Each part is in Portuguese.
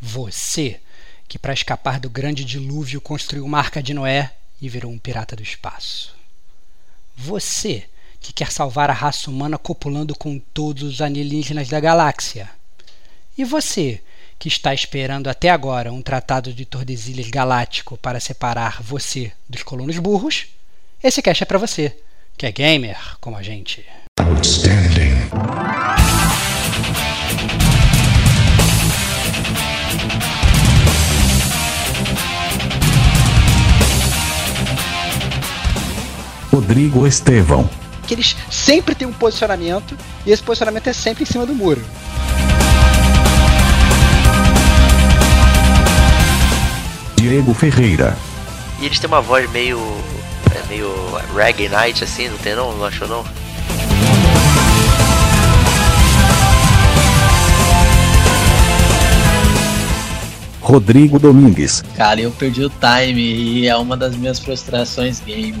Você, que para escapar do grande dilúvio construiu uma arca de Noé e virou um pirata do espaço. Você, que quer salvar a raça humana copulando com todos os alienígenas da galáxia. E você, que está esperando até agora um tratado de Tordesilhas galáctico para separar você dos colonos burros, esse cast é para você, que é gamer como a gente. Outstanding. Rodrigo Estevão. Que eles sempre têm um posicionamento e esse posicionamento é sempre em cima do muro. Diego Ferreira. E eles têm uma voz meio. É meio reggae night assim, não tem não? Não achou não? Rodrigo Domingues. Cara, eu perdi o time e é uma das minhas frustrações game.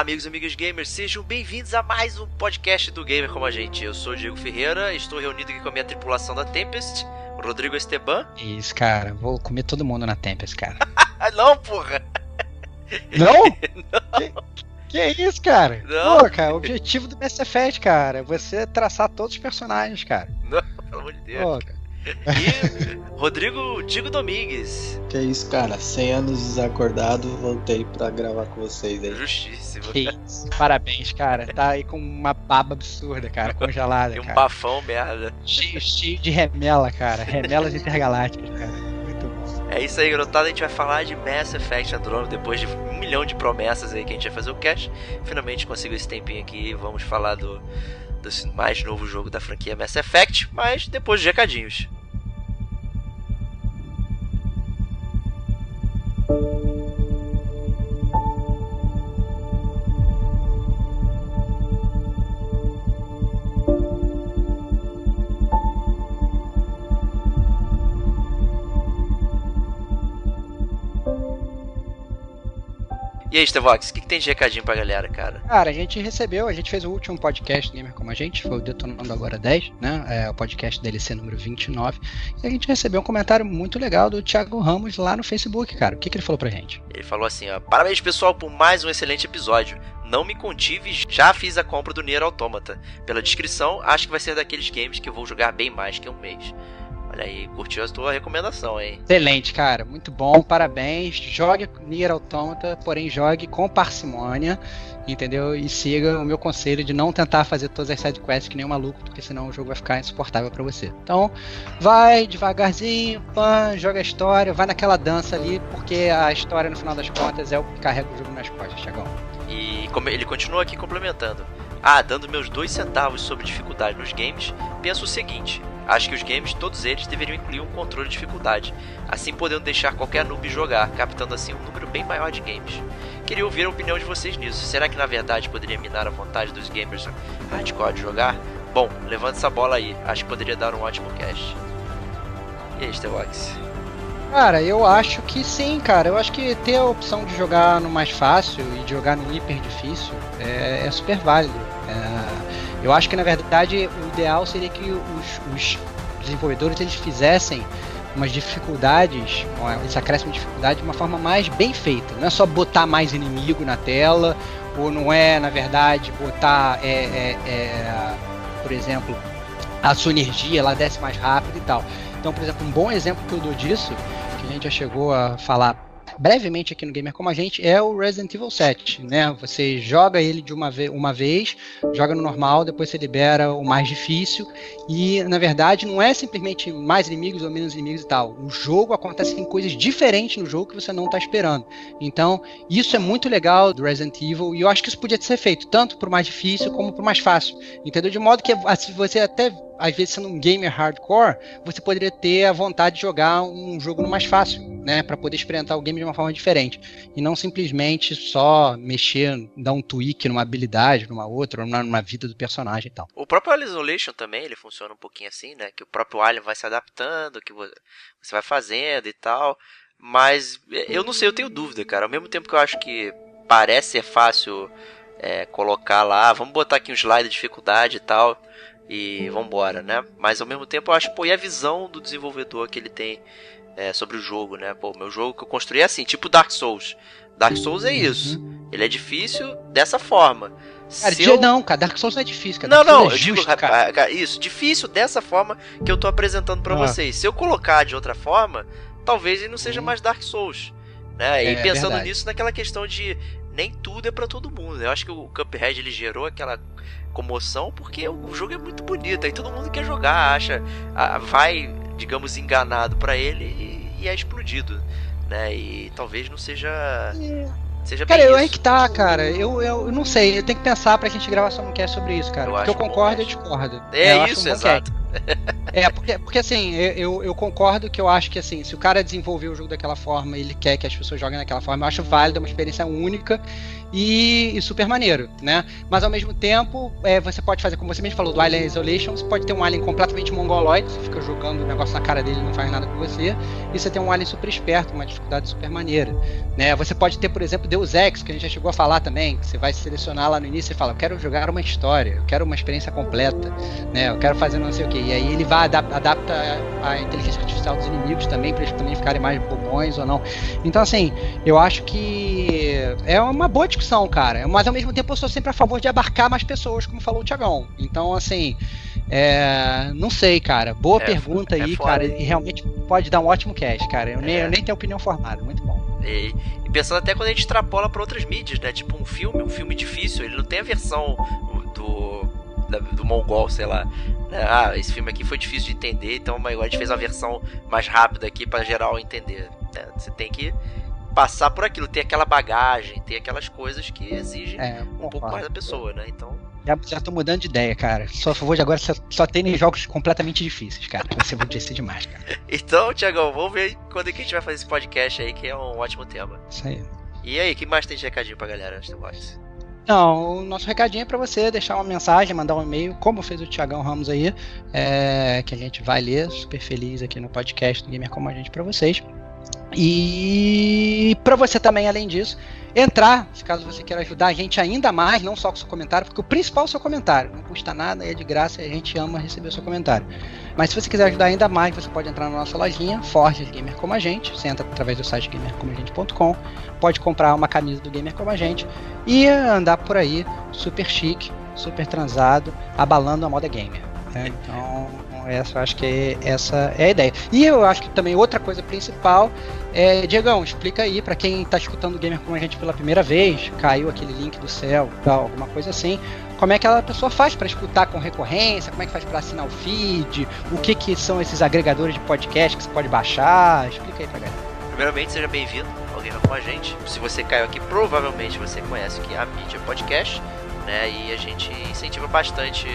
Olá, amigos e amigas gamers, sejam bem-vindos a mais um podcast do Gamer Como a Gente. Eu sou o Diego Ferreira, estou reunido aqui com a minha tripulação da Tempest, Rodrigo Esteban. Isso, cara, vou comer todo mundo na Tempest, cara. Não, porra! Não? Não. Que, que é isso, cara? Não. Pô, cara, o objetivo do Mass Effect, cara, é você traçar todos os personagens, cara. Não, pelo amor de Deus. Pô, cara. E Rodrigo Tigo Domingues. Que é isso, cara. 100 anos desacordado, voltei pra gravar com vocês aí. Justíssimo. Que isso. Parabéns, cara. Tá aí com uma baba absurda, cara, congelada. E um cara. bafão, merda. Cheio, cheio de remela, cara. Remelas intergalácticas, cara. Muito bom. É isso aí, garotada. A gente vai falar de Mass Effect Andromeda depois de um milhão de promessas aí que a gente vai fazer o cast. Finalmente conseguiu esse tempinho aqui e vamos falar do desse mais novo jogo da franquia Mass Effect, mas depois de recadinhos. E aí, Stevox, o que, que, tem de recadinho pra galera, cara? Cara, a gente recebeu, a gente fez o último podcast Gamer Como a Gente, foi o Detonando Agora 10, né? É o podcast DLC número 29. E a gente recebeu um comentário muito legal do Thiago Ramos lá no Facebook, cara. O que, que ele falou pra gente? Ele falou assim, ó, parabéns pessoal por mais um excelente episódio. Não me contive, já fiz a compra do Nier Automata. Pela descrição, acho que vai ser daqueles games que eu vou jogar bem mais que um mês. Olha aí, curtiu a tua recomendação, hein? Excelente, cara. Muito bom, parabéns. Jogue Nier Automata, porém jogue com parcimônia, entendeu? E siga o meu conselho de não tentar fazer todas as sidequests que nem um maluco, porque senão o jogo vai ficar insuportável para você. Então, vai devagarzinho, pan, joga a história, vai naquela dança ali, porque a história, no final das contas, é o que carrega o jogo nas costas, Chagão. E como ele continua aqui complementando. Ah, dando meus dois centavos sobre dificuldade nos games, penso o seguinte: Acho que os games, todos eles, deveriam incluir um controle de dificuldade, assim podendo deixar qualquer noob jogar, captando assim um número bem maior de games. Queria ouvir a opinião de vocês nisso. Será que na verdade poderia minar a vontade dos gamers hardcore de jogar? Bom, levanta essa bola aí, acho que poderia dar um ótimo cast. E aí, Stevox? Cara, eu acho que sim, cara. Eu acho que ter a opção de jogar no mais fácil e de jogar no hiper difícil é, é super válido. É eu acho que na verdade o ideal seria que os, os desenvolvedores eles fizessem umas dificuldades, esse acréscimo de dificuldade de uma forma mais bem feita. Não é só botar mais inimigo na tela, ou não é, na verdade, botar, é, é, é, por exemplo, a sua energia, ela desce mais rápido e tal. Então, por exemplo, um bom exemplo que eu dou disso, que a gente já chegou a falar brevemente aqui no Gamer Como a Gente é o Resident Evil 7, né? Você joga ele de uma, ve uma vez, joga no normal, depois você libera o mais difícil e, na verdade, não é simplesmente mais inimigos ou menos inimigos e tal. O jogo acontece em coisas diferentes no jogo que você não está esperando. Então, isso é muito legal do Resident Evil e eu acho que isso podia ser feito tanto pro mais difícil como pro mais fácil, entendeu? De modo que assim, você até às vezes sendo um gamer hardcore, você poderia ter a vontade de jogar um jogo mais fácil, né, para poder experimentar o game de uma forma diferente e não simplesmente só mexer, dar um tweak numa habilidade, numa outra, ou numa vida do personagem e tal. O próprio Isolation também, ele funciona um pouquinho assim, né, que o próprio Alien vai se adaptando, que você vai fazendo e tal, mas eu não sei, eu tenho dúvida, cara. Ao mesmo tempo que eu acho que parece ser fácil é, colocar lá, vamos botar aqui um slide de dificuldade e tal e vambora, né? Mas ao mesmo tempo eu acho, pô, e a visão do desenvolvedor que ele tem é, sobre o jogo, né? Pô, meu jogo que eu construí é assim, tipo Dark Souls. Dark Souls é isso. Ele é difícil dessa forma. Cara, eu... não, cara, Dark Souls não é difícil, cara. Não, não, é eu digo, cara. isso, difícil dessa forma que eu tô apresentando para ah. vocês. Se eu colocar de outra forma, talvez ele não seja uhum. mais Dark Souls. Né? É, e pensando é nisso naquela questão de nem tudo é para todo mundo. Eu acho que o Cuphead ele gerou aquela comoção porque o jogo é muito bonito. Aí todo mundo quer jogar, acha, vai, digamos, enganado para ele e, é explodido, né? E talvez não seja. É. Seja cara, eu é que tá, cara. Eu, eu, eu, não sei, eu tenho que pensar pra gente gravar só um cast sobre isso, cara. Eu porque eu concordo e discordo. É, é isso, um exato. É, porque, porque assim, eu, eu concordo que eu acho que assim, se o cara desenvolveu o jogo daquela forma, ele quer que as pessoas joguem daquela forma, eu acho válido, é uma experiência única e, e super maneiro, né? Mas ao mesmo tempo, é, você pode fazer, como você mesmo falou, do Alien Isolation, você pode ter um alien completamente mongoloide, você fica jogando o negócio na cara dele não faz nada com você, e você tem um alien super esperto, uma dificuldade super maneira, né? Você pode ter, por exemplo, Deus Ex, que a gente já chegou a falar também, que você vai selecionar lá no início e fala, eu quero jogar uma história, eu quero uma experiência completa, né? Eu quero fazer não sei o que, e aí ele vai adapta, adapta a inteligência artificial dos inimigos também, para eles também ficarem mais bobões ou não. Então, assim, eu acho que é uma boa discussão, cara. Mas ao mesmo tempo eu sou sempre a favor de abarcar mais pessoas, como falou o Tiagão. Então, assim, é, não sei, cara. Boa é, pergunta é aí, cara. E realmente pode dar um ótimo cast, cara. Eu, nem, é. eu nem tenho opinião formada. Muito bom. E, e, pensando até quando a gente extrapola para outras mídias, né? Tipo um filme, um filme difícil, ele não tem a versão do, do Mongol, sei lá. Ah, esse filme aqui foi difícil de entender, então a gente fez uma versão mais rápida aqui para geral entender. Né? Você tem que passar por aquilo, ter aquela bagagem, ter aquelas coisas que exigem é, um pouco mais da pessoa, né? Então. Já, já tô mudando de ideia, cara. Só a favor de agora só, só tem jogos completamente difíceis, cara. Você vai ser demais, cara. então, Tiagão, vamos ver quando é que a gente vai fazer esse podcast aí, que é um ótimo tema. Isso aí. E aí, que mais tem de recadinho pra galera antes do box? Não, o nosso recadinho é para você deixar uma mensagem, mandar um e-mail, como fez o Tiagão Ramos aí, é, que a gente vai ler, super feliz aqui no podcast do Gamer Como a Gente para vocês. E para você também, além disso, entrar, se caso você queira ajudar a gente ainda mais, não só com seu comentário, porque o principal é o seu comentário, não custa nada, é de graça a gente ama receber o seu comentário. Mas se você quiser ajudar ainda mais, você pode entrar na nossa lojinha, Forge Gamer Como a Gente, você entra através do site gamercomagente.com, pode comprar uma camisa do Gamer Como a Gente e andar por aí super chique, super transado, abalando a moda gamer. Né? Então, essa eu acho que essa é a ideia. E eu acho que também outra coisa principal é, Diegão, explica aí para quem está escutando o Gamer com a gente pela primeira vez, caiu aquele link do céu, tal, alguma coisa assim. Como é que a pessoa faz para escutar com recorrência? Como é que faz para assinar o feed? O que que são esses agregadores de podcast que você pode baixar? Explica aí pra galera. Primeiramente, seja bem-vindo ao Gamer com a gente. Se você caiu aqui, provavelmente você conhece que é a mídia podcast, né? E a gente incentiva bastante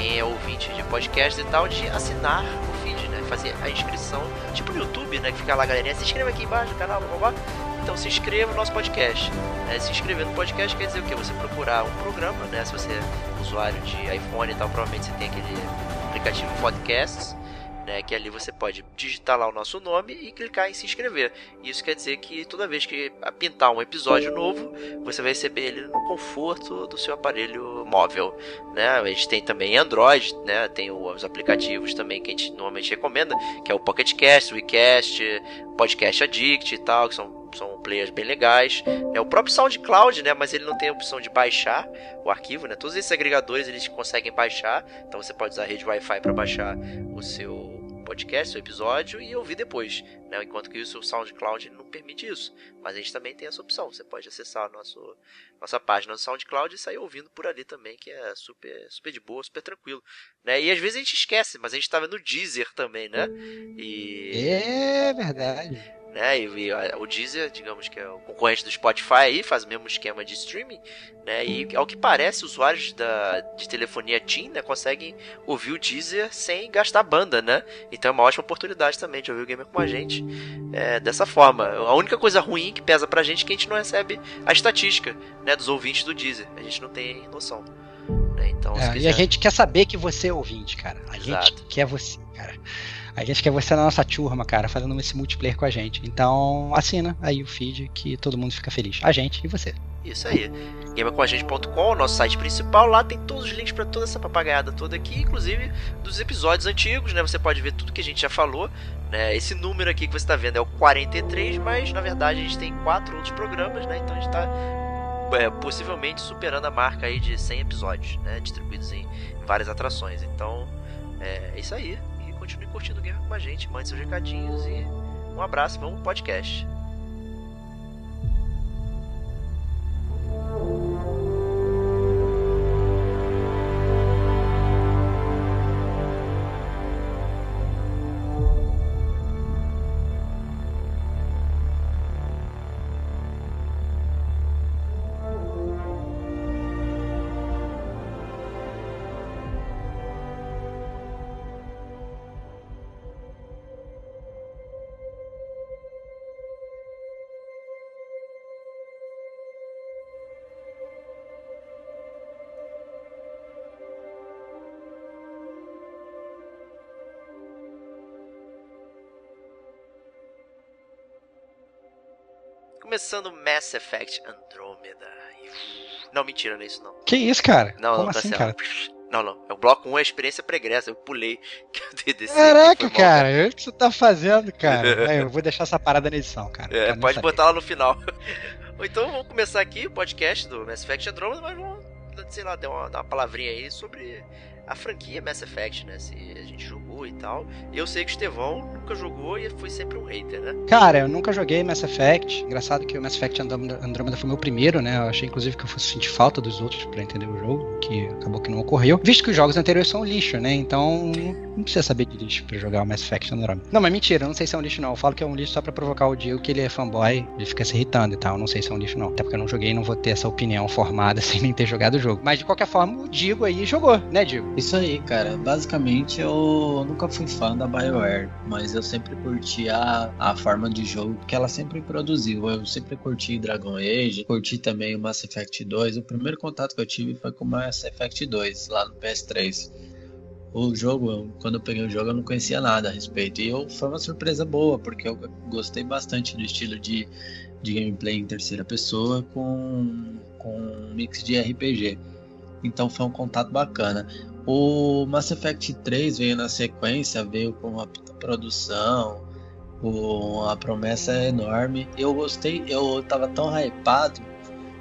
quem é ouvinte de podcast e tal, de assinar o feed, né? Fazer a inscrição, tipo no YouTube, né? Que fica lá galerinha, se inscreva aqui embaixo no canal, blá, blá. Então se inscreva no nosso podcast. Né? Se inscrever no podcast quer dizer o quê? Você procurar um programa, né? Se você é usuário de iPhone e tal, provavelmente você tem aquele aplicativo Podcasts né? Que ali você pode digitar lá o nosso nome e clicar em se inscrever. Isso quer dizer que toda vez que pintar um episódio novo, você vai receber ele no conforto do seu aparelho móvel, né? A gente tem também Android, né? Tem os aplicativos também que a gente normalmente recomenda, que é o Pocket Cast, o WeCast, Podcast Addict e tal, que são são players bem legais. É o próprio SoundCloud, né? Mas ele não tem a opção de baixar o arquivo, né? Todos esses agregadores eles conseguem baixar, então você pode usar a rede Wi-Fi para baixar o seu podcast, o episódio e ouvir depois, né? Enquanto que isso o SoundCloud não permite isso. Mas a gente também tem essa opção. Você pode acessar a nosso, nossa página do SoundCloud e sair ouvindo por ali também, que é super, super de boa, super tranquilo. Né? E às vezes a gente esquece, mas a gente estava no Deezer também, né? E... É verdade né? E, o Deezer, digamos que é o concorrente do Spotify aí, faz o mesmo esquema de streaming, né? E ao que parece, usuários da, de telefonia TIM, né, conseguem ouvir o Deezer sem gastar banda, né? Então é uma ótima oportunidade também de ouvir o gamer com a gente é, dessa forma. A única coisa ruim que pesa pra gente é que a gente não recebe a estatística, né, dos ouvintes do Deezer. A gente não tem noção. Né? Então, é, quiser... E a gente quer saber que você é ouvinte, cara. A Exato. gente quer você, cara. A gente quer você na nossa turma, cara, fazendo esse multiplayer com a gente. Então assina aí o feed que todo mundo fica feliz. A gente e você. Isso aí. GamerComAgente.com, nosso site principal. Lá tem todos os links para toda essa papagaiada toda aqui, inclusive dos episódios antigos, né? Você pode ver tudo que a gente já falou. Né? Esse número aqui que você está vendo é o 43, mas na verdade a gente tem quatro outros programas, né? Então a gente está é, possivelmente superando a marca aí de 100 episódios, né? Distribuídos em várias atrações. Então é isso aí continue curtindo o game com a gente, mande seus recadinhos e um abraço, vamos podcast. Começando Mass Effect Andromeda. Não, mentira, não é isso não. Que isso, cara? Não, Como não tá assim, cara? Não, não. É o bloco 1 é a experiência pregressa. Eu pulei. Caraca, cara. O que você tá fazendo, cara? eu vou deixar essa parada na edição, cara. É, pode botar lá no final. Ou então vamos começar aqui o podcast do Mass Effect Andromeda, mas vamos, sei lá, dar uma, dar uma palavrinha aí sobre a franquia Mass Effect, né? Se a gente jogou e tal. Eu sei que o Estevão nunca jogou e foi sempre um hater, né? Cara, eu nunca joguei Mass Effect. Engraçado que o Mass Effect Andromeda foi meu primeiro, né? Eu achei inclusive que eu fosse sentir falta dos outros para entender o jogo, que acabou que não ocorreu. Visto que os jogos anteriores são lixo, né? Então não precisa saber de lixo pra jogar o Mass Effect Andromeda. Não, mas mentira, eu não sei se é um lixo não. Eu falo que é um lixo só pra provocar o Diego que ele é fanboy, ele fica se irritando e tal. Eu não sei se é um lixo não. Até porque eu não joguei e não vou ter essa opinião formada sem nem ter jogado o jogo. Mas de qualquer forma, o Diego aí jogou, né, Diego? Isso aí, cara. Basicamente eu nunca fui fã da BioWare, mas eu sempre curti a, a forma de jogo que ela sempre produziu. Eu sempre curti Dragon Age, curti também o Mass Effect 2. O primeiro contato que eu tive foi com o Mass Effect 2, lá no PS3. O jogo, quando eu peguei o jogo, eu não conhecia nada a respeito. E eu, foi uma surpresa boa, porque eu gostei bastante do estilo de, de gameplay em terceira pessoa com, com um mix de RPG. Então foi um contato bacana. O Mass Effect 3 veio na sequência, veio com uma produção, com a promessa enorme. Eu gostei, eu tava tão hypado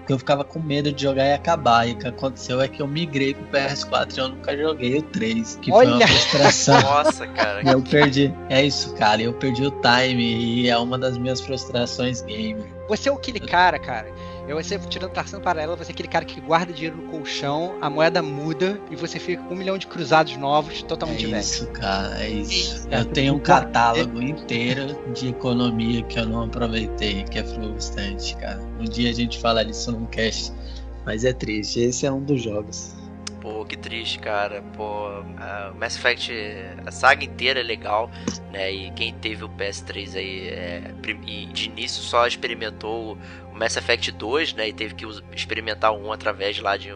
que eu ficava com medo de jogar e acabar. E o que aconteceu é que eu migrei pro PS4 e eu nunca joguei o 3, que Olha! foi uma frustração. Nossa, cara. eu perdi. É isso, cara. Eu perdi o time e é uma das minhas frustrações game. Você é aquele cara, cara eu você tirando tração paralela, você é aquele cara que guarda dinheiro no colchão, a moeda muda e você fica com um milhão de cruzados novos totalmente é Isso, cara, é isso. Eu tenho um catálogo inteiro de economia que eu não aproveitei, que é frustrante, cara. Um dia a gente fala disso num cast, mas é triste. Esse é um dos jogos. Pô, que triste, cara. Pô, a Mass Effect, a saga inteira é legal, né? E quem teve o PS3 aí é, de início só experimentou Mass Effect 2, né, e teve que experimentar um através lá de,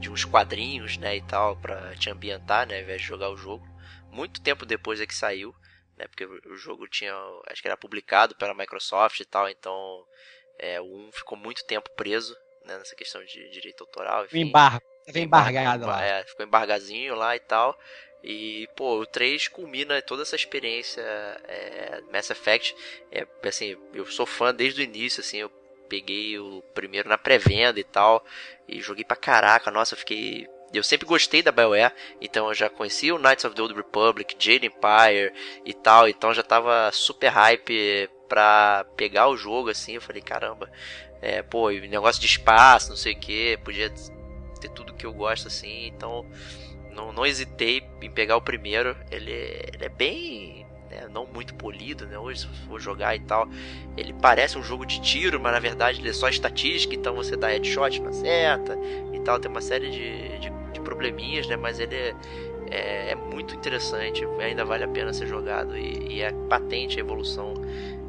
de uns quadrinhos, né, e tal, para te ambientar, né, ao invés de jogar o jogo. Muito tempo depois é que saiu, né, porque o jogo tinha, acho que era publicado pela Microsoft e tal, então é, o 1 ficou muito tempo preso, né, nessa questão de direito autoral, enfim. Embargo, tava embargado lá. É, ficou embargazinho lá e tal. E, pô, o 3 culmina toda essa experiência é, Mass Effect. É, assim, eu sou fã desde o início, assim, eu peguei o primeiro na pré-venda e tal. E joguei pra caraca. Nossa, eu fiquei. Eu sempre gostei da BioWare, então eu já conhecia o Knights of the Old Republic, Jade Empire e tal, então já tava super hype pra pegar o jogo, assim, eu falei, caramba, é, pô, negócio de espaço, não sei o que, podia ter tudo que eu gosto, assim, então não, não hesitei em pegar o primeiro. Ele, ele é bem. Né, não muito polido, né? Hoje, se for jogar e tal, ele parece um jogo de tiro, mas na verdade ele é só estatística, então você dá headshot na seta e tal. Tem uma série de, de, de probleminhas, né? Mas ele é, é, é, muito interessante, ainda vale a pena ser jogado e, e é patente a evolução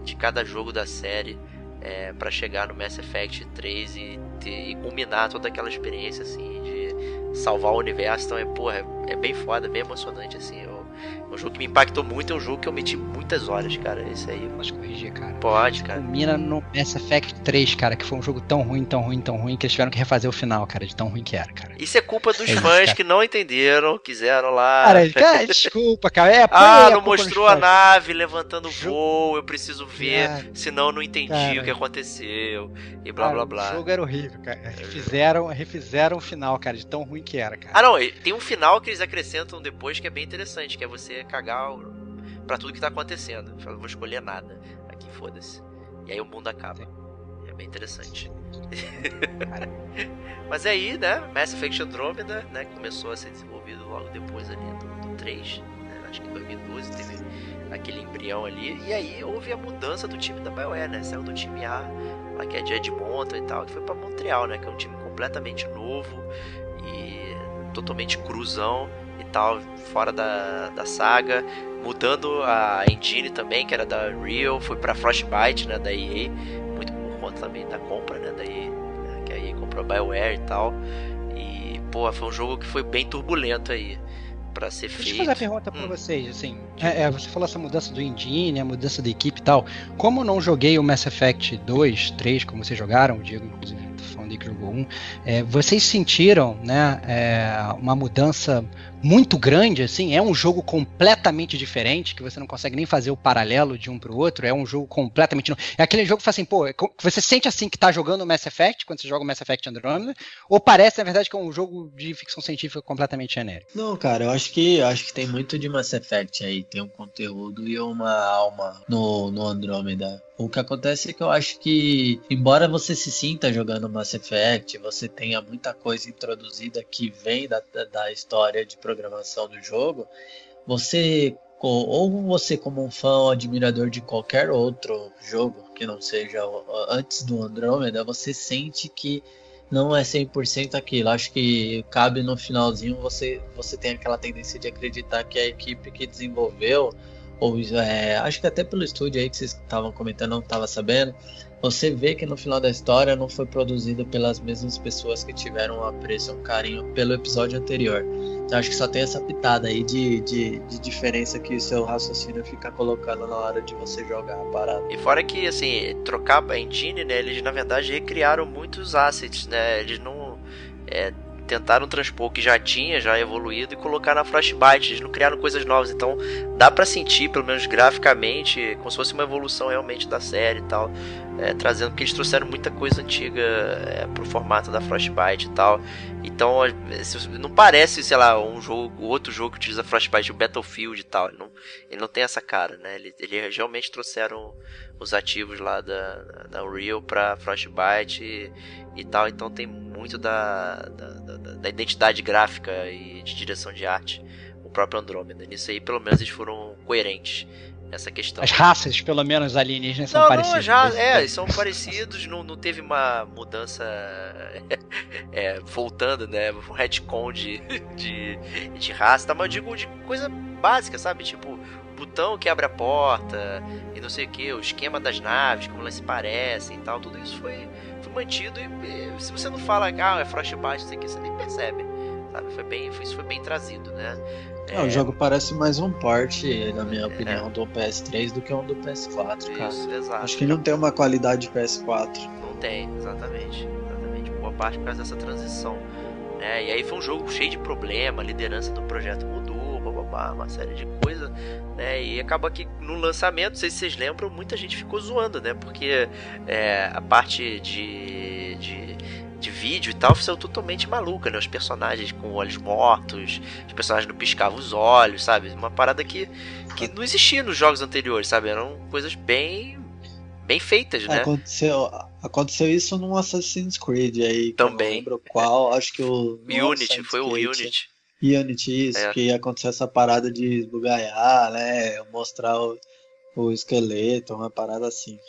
de cada jogo da série é, para chegar no Mass Effect 3 e, ter, e culminar toda aquela experiência assim de salvar o universo. Então é, porra, é, é bem foda, bem emocionante assim. Um jogo que me impactou muito, é um jogo que eu meti muitas horas, cara. Esse aí. Pode corrigir, cara. Pode, cara. Culmina no Mass Effect 3, cara, que foi um jogo tão ruim, tão ruim, tão ruim, que eles tiveram que refazer o final, cara, de tão ruim que era, cara. Isso é culpa dos é fãs isso, que não entenderam, quiseram lá. Cara, cara desculpa, cara. É, ah, não mostrou a nave levantando voo, eu preciso ver, cara, senão eu não entendi cara, o que aconteceu. E blá blá blá. O jogo era horrível, cara. Refizeram, refizeram o final, cara, de tão ruim que era, cara. Ah, não, tem um final que eles acrescentam depois que é bem interessante, que é você cagar para tudo que tá acontecendo. Eu vou escolher nada. Aqui, foda-se. E aí o mundo acaba. É bem interessante. Mas é aí, né? Mass Effect Andromeda, né? Começou a ser desenvolvido logo depois ali do, do 3. Né, acho que em 2012 teve aquele embrião ali. E aí houve a mudança do time da BioWare, né? Saiu do time A, lá que é de Edmonton e tal, que foi para Montreal, né? Que é um time completamente novo e totalmente cruzão e tal, fora da, da saga, mudando a engine também, que era da Real, foi para Frostbite, né, da EA, muito por conta também da compra, né, da EA, né, que a EA comprou a BioWare e tal. E, pô, foi um jogo que foi bem turbulento aí para ser feito. Deixa eu fazer a pergunta para hum. vocês, assim, é, é, você falou essa mudança do engine, a mudança da equipe e tal. Como eu não joguei o Mass Effect 2, 3, como vocês jogaram, o Diego inclusive falando aí que jogou um, é, vocês sentiram, né, é, uma mudança muito grande, assim, é um jogo completamente diferente, que você não consegue nem fazer o paralelo de um pro outro, é um jogo completamente. É aquele jogo que faz assim, pô, é você sente assim que tá jogando Mass Effect, quando você joga Mass Effect Andromeda, ou parece, na verdade, que é um jogo de ficção científica completamente genérico? Não, cara, eu acho que eu acho que tem muito de Mass Effect aí, tem um conteúdo e uma alma no, no Andromeda. O que acontece é que eu acho que, embora você se sinta jogando Mass Effect, você tenha muita coisa introduzida que vem da, da história de programação do jogo, você ou você como um fã ou admirador de qualquer outro jogo que não seja antes do Andromeda, você sente que não é 100% aquilo. Acho que cabe no finalzinho você você tem aquela tendência de acreditar que a equipe que desenvolveu ou é, acho que até pelo estúdio aí que vocês estavam comentando, não estava sabendo, você vê que no final da história não foi produzido pelas mesmas pessoas que tiveram um apreço, um carinho pelo episódio anterior. Então acho que só tem essa pitada aí de, de, de, diferença que o seu raciocínio fica colocando na hora de você jogar a parada. E fora que, assim, trocar a engine, né, eles na verdade recriaram muitos assets, né, eles não... É, tentaram transpor o que já tinha, já evoluído, e colocar na Frostbite. Eles não criaram coisas novas, então dá para sentir, pelo menos graficamente, como se fosse uma evolução realmente da série e tal. É, trazendo, porque eles trouxeram muita coisa antiga é, pro formato da Frostbite e tal. Então, não parece, sei lá, um jogo, outro jogo que utiliza Frostbite, o Battlefield e tal. Ele não, ele não tem essa cara, né? Eles, eles realmente trouxeram os ativos lá da, da Unreal pra Frostbite e, e tal. Então tem muito da, da, da, da, identidade gráfica e de direção de arte. O próprio Andromeda. Nisso aí, pelo menos, eles foram coerentes nessa questão. As raças, pelo menos, alienígenas são não, parecidas. Não, já, é, são parecidos, não, não teve uma mudança é, voltando, né, um retcon de, de, de raça, tá, mas eu digo de coisa básica, sabe, tipo, botão que abre a porta e não sei o que, o esquema das naves, como elas se parecem e tal, tudo isso foi, foi mantido e, e se você não fala, ah, é Frostbite, isso aqui, você nem percebe, sabe? Foi bem, isso foi bem trazido, né? É, o jogo parece mais um port, na minha opinião, é. do PS3 do que um do PS4, cara. Isso, exato. Acho que não tem uma qualidade PS4. Não tem, exatamente. Exatamente. Boa parte por causa dessa transição. Né? E aí foi um jogo cheio de problema, a liderança do projeto mudou, uma série de coisas né? E acaba que no lançamento, não sei se vocês lembram, muita gente ficou zoando, né? Porque é, a parte de, de, de, vídeo e tal saiu totalmente maluca, né? Os personagens com olhos mortos, os personagens não piscavam os olhos, sabe? Uma parada que, que não existia nos jogos anteriores, sabe? Eram coisas bem bem feitas, né? Aconteceu, aconteceu isso num Assassin's Creed aí. Também. não lembro qual, acho que o. Unity, foi o Unity. Unity, isso, É. que aconteceu essa parada de esbugalhar, né? Mostrar o, o esqueleto, uma parada assim.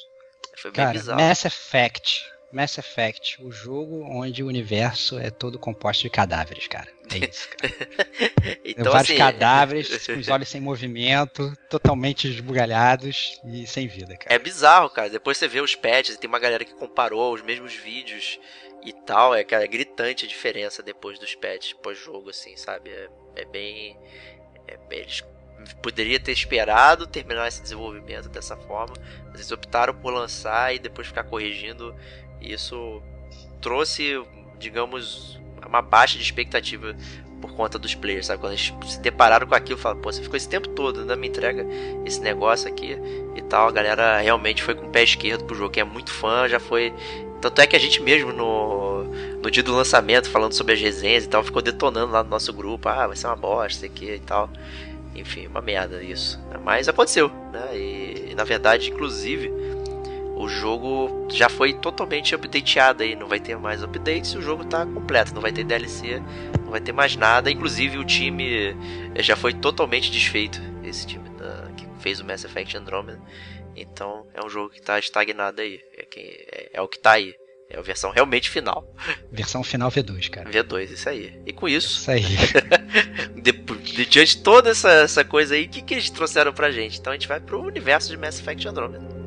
Foi bem Cara, bizarro. Mass Effect. Mass Effect, o jogo onde o universo é todo composto de cadáveres, cara. É isso, cara. Então, vários assim, cadáveres com os olhos sem movimento, totalmente esbugalhados e sem vida, cara. É bizarro, cara. Depois você vê os patches, tem uma galera que comparou os mesmos vídeos e tal. É, cara, é gritante a diferença depois dos patches pós-jogo, assim, sabe? É, é bem. é eles poderia ter esperado terminar esse desenvolvimento dessa forma, mas eles optaram por lançar e depois ficar corrigindo. E isso trouxe, digamos, uma baixa de expectativa por conta dos players, sabe? Quando eles se depararam com aquilo, falaram, pô, você ficou esse tempo todo, ainda me entrega esse negócio aqui e tal. A galera realmente foi com o pé esquerdo pro jogo, quem é muito fã, já foi. Tanto é que a gente mesmo no, no dia do lançamento, falando sobre as resenhas e tal, ficou detonando lá no nosso grupo, ah, vai ser uma bosta, aqui e tal. Enfim, uma merda isso. Mas aconteceu, né? E, na verdade, inclusive, o jogo já foi totalmente updateado aí, não vai ter mais updates, o jogo tá completo, não vai ter DLC, não vai ter mais nada. Inclusive o time eh, já foi totalmente desfeito, esse time da- que fez o Mass Effect Andromeda. Então é um jogo que tá estagnado aí, é, que, é, é o que tá aí. É a versão realmente final. Versão final V2, cara. V2, isso aí. E com isso, Isso aí. de, de- diante de toda essa, essa coisa aí, o que, que eles trouxeram pra gente? Então a gente vai pro universo de Mass Effect Andromeda.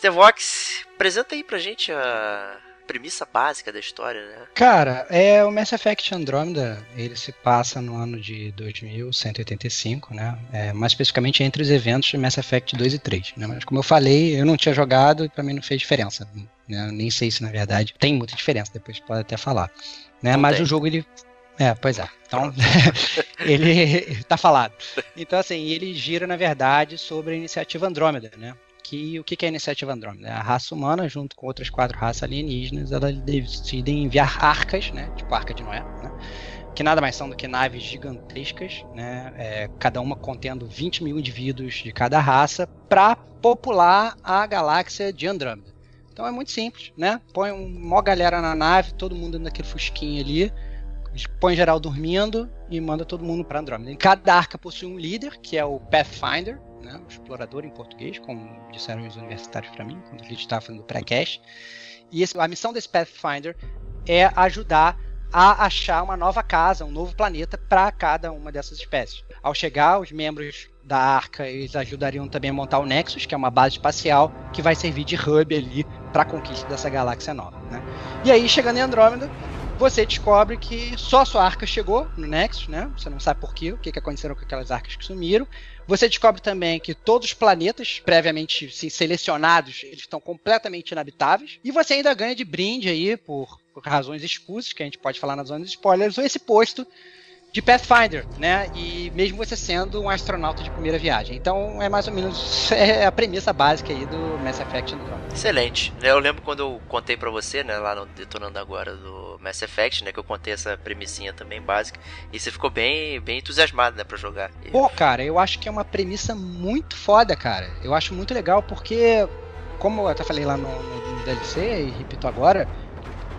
Stevox, apresenta aí pra gente a premissa básica da história, né? Cara, é o Mass Effect Andromeda, ele se passa no ano de 2185, né? É, mais especificamente entre os eventos de Mass Effect 2 e 3, né? Mas como eu falei, eu não tinha jogado e pra mim não fez diferença, né? Eu nem sei se na verdade tem muita diferença, depois pode até falar, né? Não Mas tem. o jogo ele é, pois é. Então, ele tá falado. Então, assim, ele gira, na verdade, sobre a iniciativa Andrômeda, né? Que, o que é a iniciativa Andrômeda? É A raça humana, junto com outras quatro raças alienígenas, elas decidem enviar arcas, né? Tipo a Arca de Noé, né? Que nada mais são do que naves gigantescas, né? É, cada uma contendo 20 mil indivíduos de cada raça, para popular a galáxia de Andrômeda. Então é muito simples, né? Põe uma galera na nave, todo mundo naquele fusquinho ali, põe geral dormindo e manda todo mundo para Andrômeda. Cada arca possui um líder, que é o Pathfinder, né, explorador em português, como disseram os universitários para mim, quando a gente estava fazendo o pré-cast. E esse- a missão desse Pathfinder é ajudar a achar uma nova casa, um novo planeta para cada uma dessas espécies. Ao chegar, os membros da Arca eles ajudariam também a montar o Nexus, que é uma base espacial que vai servir de hub ali para a conquista dessa galáxia nova. Né? E aí, chegando em Andrômeda, você descobre que só sua arca chegou no Nexus, né? Você não sabe por quê, o que, que aconteceu com aquelas arcas que sumiram. Você descobre também que todos os planetas previamente sim, selecionados, eles estão completamente inabitáveis. E você ainda ganha de brinde aí, por, por razões escusas, que a gente pode falar nas zonas de spoilers, esse posto de Pathfinder, né? E mesmo você sendo um astronauta de primeira viagem. Então é mais ou menos é a premissa básica aí do Mass Effect Andromeda. Excelente. né? Eu lembro quando eu contei pra você, né, lá no Detonando Agora do Mass Effect, né, que eu contei essa premissinha também básica, e você ficou bem, bem entusiasmado, né, pra jogar. Pô, cara, eu acho que é uma premissa muito foda, cara. Eu acho muito legal porque, como eu até falei lá no, no- no DLC e repito agora,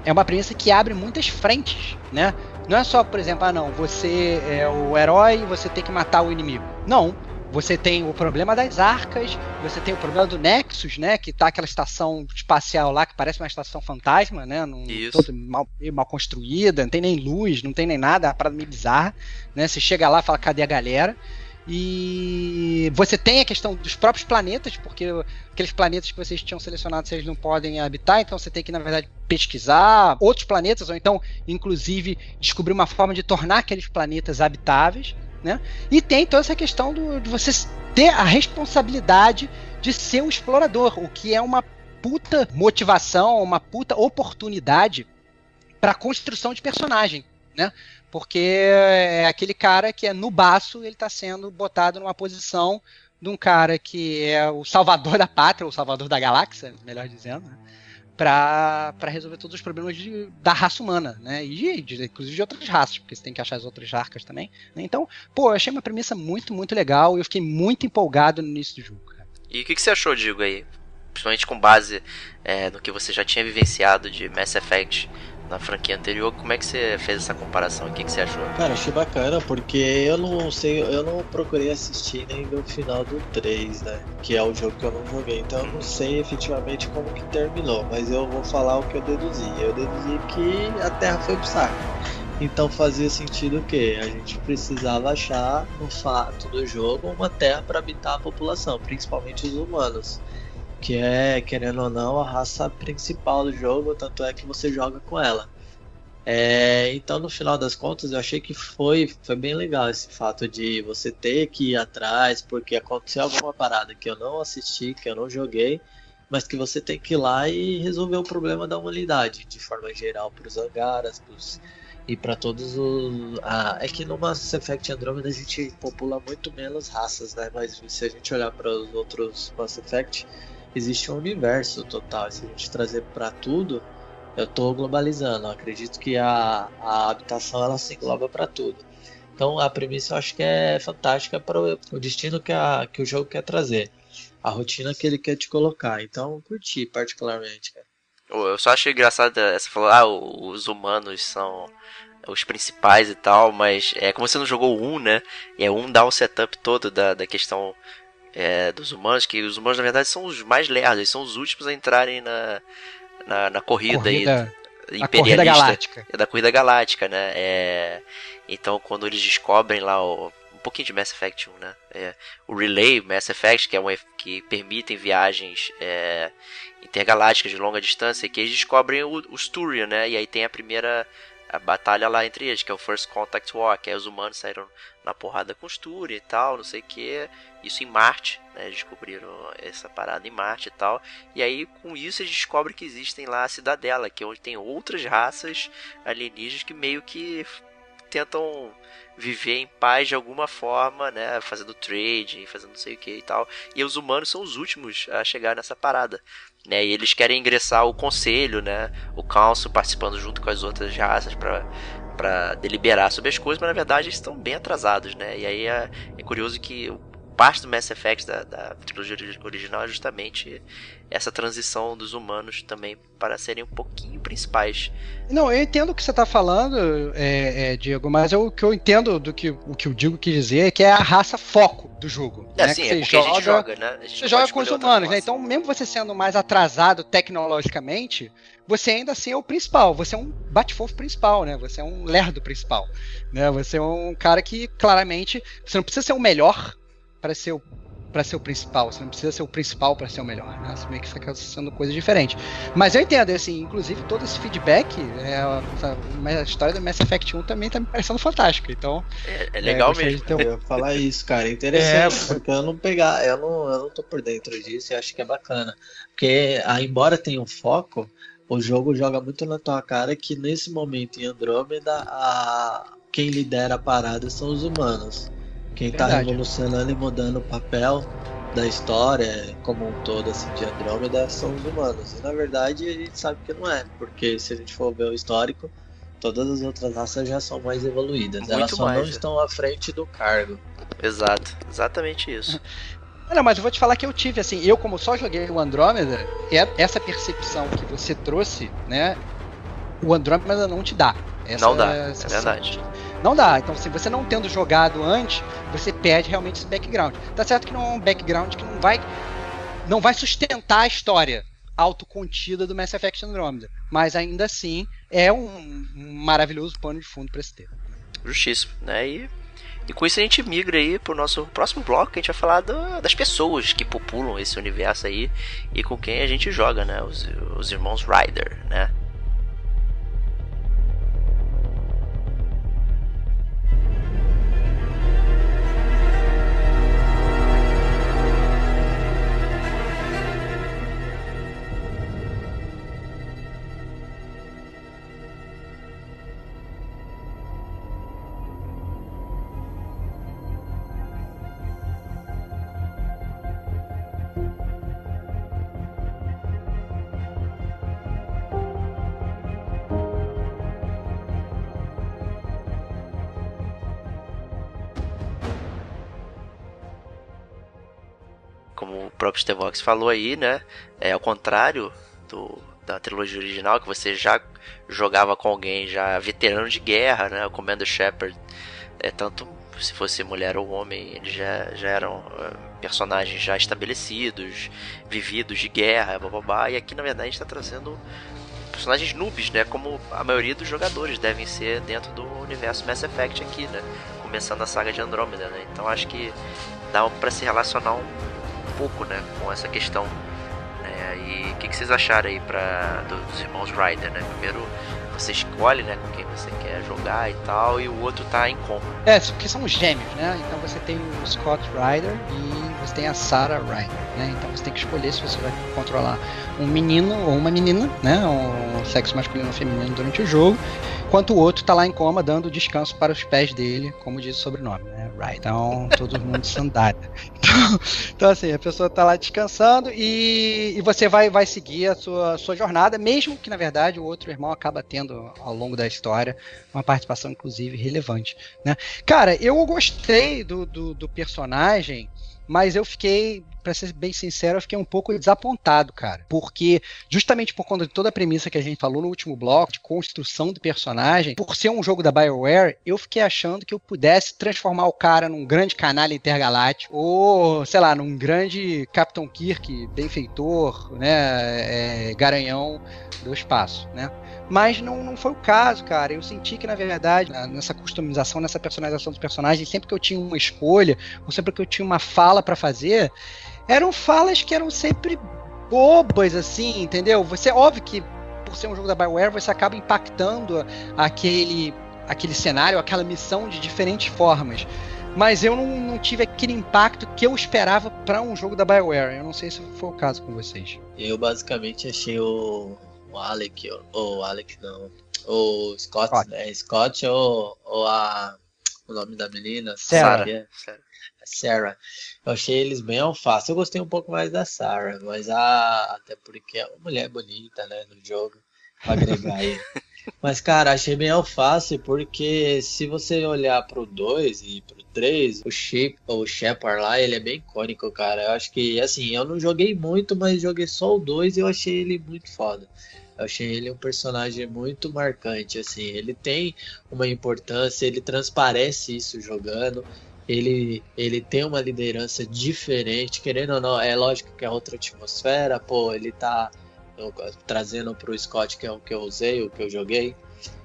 é uma premissa que abre muitas frentes, né? Não é só, por exemplo, ah não, você é o herói e você tem que matar o inimigo. Não. Você tem o problema das arcas, você tem o problema do Nexus, né? Que tá aquela estação espacial lá que parece uma estação fantasma, né? Num, Isso. todo mal, mal construída, não tem nem luz, não tem nem nada, é uma parada meio bizarra, né? Você chega lá e fala, cadê a galera? E você tem a questão dos próprios planetas, porque aqueles planetas que vocês tinham selecionado vocês não podem habitar, então você tem que, na verdade, pesquisar outros planetas, ou então, inclusive, descobrir uma forma de tornar aqueles planetas habitáveis. né? E tem toda essa questão do, de você ter a responsabilidade de ser um explorador, o que é uma puta motivação, uma puta oportunidade para construção de personagem, né? Porque é aquele cara que é no baço, ele está sendo botado numa posição de um cara que é o salvador da pátria, o salvador da galáxia, melhor dizendo, né? para resolver todos os problemas de, da raça humana, né? E de, inclusive de outras raças, porque você tem que achar as outras arcas também. Né? Então, pô, eu achei uma premissa muito, muito legal e eu fiquei muito empolgado no início do jogo. Cara. E o que, que, você achou, Digo, aí? Principalmente com base é, no que você já tinha vivenciado de Mass Effect na franquia anterior, como é que você fez essa comparação? O que, que você achou? Cara, achei bacana, porque eu não sei, eu não procurei assistir nem ver o final do 3, né? Que é o jogo que eu não joguei, então eu não sei efetivamente como que terminou, mas eu vou falar o que eu deduzi. Eu deduzi que a Terra foi pro saco. Então fazia sentido que a gente precisava achar no fato do jogo uma terra para habitar a população, principalmente os humanos que é, querendo ou não, a raça principal do jogo, tanto é que você joga com ela. É, então, no final das contas, eu achei que foi, foi bem legal esse fato de você ter que ir atrás, porque aconteceu alguma parada que eu não assisti, que eu não joguei, mas que você tem que ir lá e resolver o problema da humanidade, de forma geral, para os Angaras, pros, e para todos os. Ah, é que no Mass Effect Andromeda a gente popula muito menos raças, né? Mas se a gente olhar para os outros Mass Effect, existe um universo total. Se a gente trazer para tudo, eu estou globalizando. Eu acredito que a, a habitação ela se engloba para tudo. Então a premissa eu acho que é fantástica para o, destino que, a, que o jogo quer trazer, a rotina que ele quer te colocar. Então curti particularmente, cara. Eu só achei engraçado essa falou, ah, os humanos são os principais e tal, mas é como você não jogou um, né? E é um dá o setup todo da, da questão é, dos humanos, que os humanos na verdade são os mais lerdos, são os últimos a entrarem na, na, na corrida, corrida aí, imperialista. Corrida galáctica. Da corrida galáctica, né? É, então quando eles descobrem lá o, um pouquinho de Mass Effect 1, né? É, o Relay Mass Effect, que é um que permitem viagens é, intergalácticas de longa distância, que eles descobrem o, o Sturian, né? E aí tem a primeira a batalha lá entre eles, que é o First Contact War, que aí os humanos saíram na porrada com os Turi e tal, não sei o que. Isso em Marte, né? Descobriram essa parada em Marte e tal. E aí, com isso, eles descobrem que existem lá a Cidadela, que é onde tem outras raças alienígenas que meio que tentam viver em paz de alguma forma, né? Fazendo trade, fazendo não sei o que e tal. E os humanos são os últimos a chegar nessa parada. Né, e eles querem ingressar o conselho, né, o council participando junto com as outras raças para para deliberar sobre as coisas, mas na verdade eles estão bem atrasados, né? E aí é, é curioso que parte do Mass Effect da, da trilogia original é justamente essa transição dos humanos também para serem um pouquinho principais. Não, eu entendo o que você está falando, é, é, Diego, mas eu, o que eu entendo do que o que o Diego quis dizer é que é a raça foco do jogo. É, né? sim, é porque joga, a gente joga, né? Gente você joga com os humanos, né? Então, mesmo você sendo mais atrasado tecnologicamente, você ainda assim é o principal. Você é um bate-fofo principal, né? Você é um lerdo principal, né? Você é um cara que claramente você não precisa ser o melhor para ser o para ser o principal, você não precisa ser o principal para ser o melhor, né? Você meio que fica sendo coisa diferente. Mas eu entendo, assim, inclusive todo esse feedback, é, a, história do Mass Effect 1 também tá me parecendo fantástica, então... É, é legal é, mesmo. Ter... Eu ia falar isso, cara, é interessante, é, porque eu não pegar, eu não, eu não tô por dentro disso e acho que é bacana, porque ah, embora tenha um foco, o jogo joga muito na tua cara que nesse momento em Andrômeda, a... quem lidera a parada são os humanos. Quem está revolucionando e mudando o papel da história como um todo assim, de Andrômeda são os humanos. E na verdade a gente sabe que não é, porque se a gente for ver o histórico, todas as outras raças já são mais evoluídas. Muito Elas só mais, não é. estão à frente do cargo. Exato, exatamente isso. Não, mas eu vou te falar que eu tive, assim, eu como só joguei o Andrômeda, é essa percepção que você trouxe, né? O Andrômeda não te dá. Essa, não dá, é verdade. Não dá. Então, se você não tendo jogado antes, você perde realmente esse background. Tá certo que não é um background que não vai não vai sustentar a história autocontida do Mass Effect Andromeda, mas ainda assim é um, maravilhoso pano de fundo para esse tema. Justíssimo, né? E, e com isso a gente migra aí pro nosso próximo bloco, que a gente vai falar do, das pessoas que populam esse universo aí e com quem a gente joga, né? Os, os irmãos Ryder, né? O próprio Stevox falou aí, né? É ao contrário do, da trilogia original, que você já jogava com alguém já veterano de guerra, né? O Commander Shepard, é, tanto se fosse mulher ou homem, eles já, já eram uh, personagens já estabelecidos, vividos de guerra, blá, e aqui na verdade a gente está trazendo personagens noobs, né? Como a maioria dos jogadores devem ser dentro do universo Mass Effect aqui, né? Começando a saga de Andromeda, né? Então acho que dá para se relacionar um pouco, né? Com essa questão né? E o que, que, vocês acharam aí pra, do, dos irmãos Ryder, né? Primeiro você escolhe, né, com quem você quer jogar e tal, e o outro tá em coma. É, porque são gêmeos, né? Então você tem o Scott Ryder e você tem a Sarah Ryder, né? Então você tem que escolher se você vai controlar um menino ou uma menina, né? Um sexo masculino ou feminino durante o jogo, enquanto o outro tá lá em coma dando descanso para os pés dele, como diz o sobrenome, né? Ryder. Então todo mundo sandália. Então, então, assim, a pessoa tá lá descansando e, e você vai, vai seguir a sua, sua jornada, mesmo que na verdade o outro irmão acaba tendo ao longo da história uma participação inclusive relevante, né? Cara, eu gostei do, do, do personagem mas eu fiquei, para ser bem sincero, eu fiquei um pouco desapontado, cara. Porque, justamente por conta de toda a premissa que a gente falou no último bloco, de construção do personagem, por ser um jogo da BioWare, eu fiquei achando que eu pudesse transformar o cara num grande canalha intergaláctico, ou, sei lá, num grande Capitão Kirk, benfeitor, né, é, garanhão do espaço, né? Mas não, não foi o caso, cara. Eu senti que, na verdade, nessa customização, nessa personalização dos personagens, sempre que eu tinha uma escolha, ou sempre que eu tinha uma fala para fazer, eram falas que eram sempre bobas, assim, entendeu? Você, óbvio que, por ser um jogo da Bioware, você acaba impactando aquele, aquele cenário, aquela missão de diferentes formas mas eu não, não, tive aquele impacto que eu esperava para um jogo da BioWare. Eu não sei se foi o caso com vocês. Eu basicamente achei o, o Alec, ou o Alec não, o Scott, Scott. né? Scott ou, ou a. O nome da menina? Sarah. Sarah. Sarah. Eu achei eles bem alface. Eu gostei um pouco mais da Sarah, mas a. Até porque é uma mulher bonita, né? No jogo. Pra agregar aí. Mas, cara, achei bem alface, porque se você olhar pro 2 e pro 3, o Shape, o Shepard lá, ele é bem icônico, cara. Eu acho que, assim, eu não joguei muito, mas joguei só o 2 e eu achei ele muito foda. Eu achei ele um personagem muito marcante, assim. Ele tem uma importância, ele transparece isso jogando. Ele, ele tem uma liderança diferente, querendo ou não, é lógico que é outra atmosfera, pô, ele tá trazendo pro Scott, que é o que eu usei, o que eu joguei.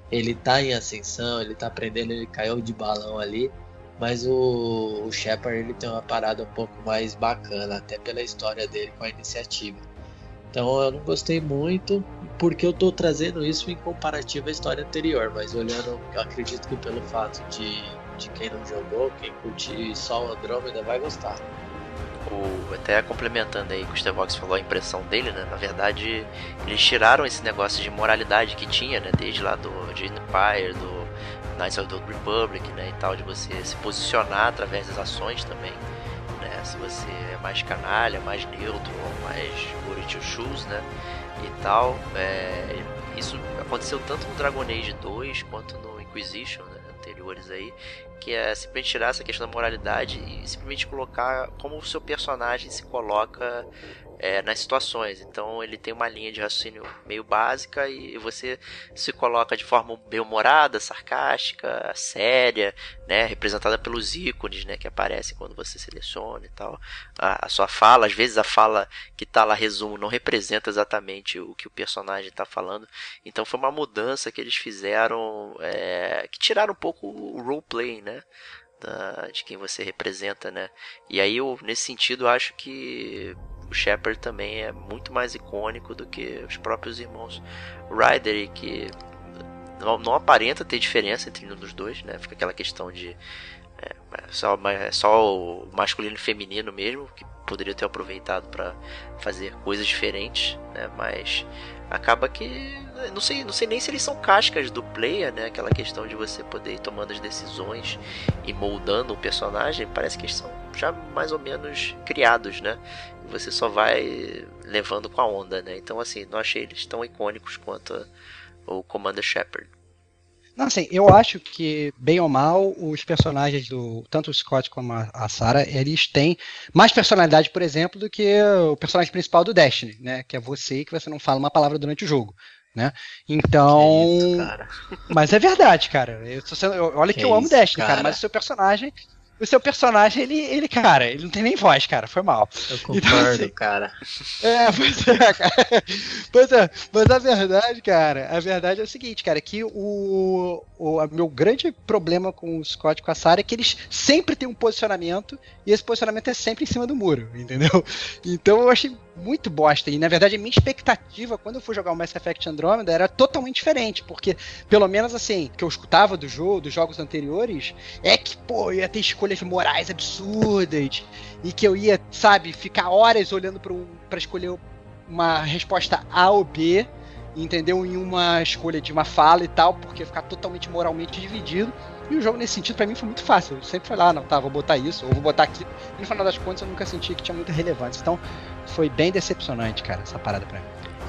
Ele tá em ascensão, ele tá aprendendo, ele caiu de balão ali. Mas o, o Shepard ele tem uma parada um pouco mais bacana, até pela história dele com a iniciativa. Então eu não gostei muito, porque eu estou trazendo isso em comparativo à história anterior, mas olhando, eu acredito que pelo fato de, de quem não jogou, quem curte só o Andromeda vai gostar. O, até complementando aí que o Stevox falou a impressão dele, né? Na verdade, eles tiraram esse negócio de moralidade que tinha, né? Desde lá do de Empire, do Knights of the Republic, né? E tal, de você se posicionar através das ações também né? Se você é mais canalha, mais neutro, mais Gory Shoes, né? E tal. É, isso aconteceu tanto no Dragon Age 2 quanto no Inquisition, né? anteriores aí, que é simplesmente tirar essa questão da moralidade e simplesmente colocar como o seu personagem se coloca é, nas situações. Então ele tem uma linha de raciocínio meio básica e você se coloca de forma bem humorada, sarcástica, séria, né, representada pelos ícones, né, que aparecem quando você seleciona e tal. A, a sua fala, às vezes a fala que está lá resumo não representa exatamente o que o personagem está falando. Então foi uma mudança que eles fizeram, é, que tiraram um pouco o roleplay, né? Da, de quem você representa, né? E aí eu, nesse sentido, acho que o Shepard também é muito mais icônico do que os próprios irmãos Ryder, que não, não aparenta ter diferença entre um dos dois, né? Fica aquela questão de é, só, só o masculino e feminino mesmo, que poderia ter aproveitado para fazer coisas diferentes, né? Mas acaba que não sei, não sei nem se eles são cascas do player, né? Aquela questão de você poder ir tomando as decisões e moldando o personagem, parece que eles são já mais ou menos criados, né? Você só vai levando com a onda, né? Então assim, não achei eles tão icônicos quanto o Commander Shepard. Não, assim, eu acho que, bem ou mal, os personagens do. Tanto o Scott como a, a Sarah, eles têm mais personalidade, por exemplo, do que o personagem principal do Destiny, né? Que é você que você não fala uma palavra durante o jogo. Né? Então. Isso, mas é verdade, cara. Eu, eu, olha que, que eu amo Destiny, cara. cara, mas o seu personagem o seu personagem, ele, ele, cara, ele não tem nem voz, cara, foi mal. Eu então, concordo, então, assim, cara. É, pois é, cara. Pois é, mas a verdade, cara, a verdade é o seguinte, cara, que o, o meu grande problema com o Scott e com a Sarah é que eles sempre têm um posicionamento e esse posicionamento é sempre em cima do muro, entendeu? Então eu achei muito bosta. E na verdade a minha expectativa quando eu fui jogar o Mass Effect Andromeda era totalmente diferente, porque pelo menos assim, que eu escutava do jogo, dos jogos anteriores, é que, pô, eu ia ter escolhas morais absurdas e que eu ia, sabe, ficar horas olhando para escolher uma resposta A ou B, entendeu? Em uma escolha de uma fala e tal, porque ficar totalmente moralmente dividido. E o jogo, nesse sentido, para mim foi muito fácil. Eu sempre lá, ah, não, tá, vou botar isso, ou vou botar aquilo. E no final das contas, eu nunca senti que tinha muita relevância. Então, foi bem decepcionante, cara, essa parada pra mim.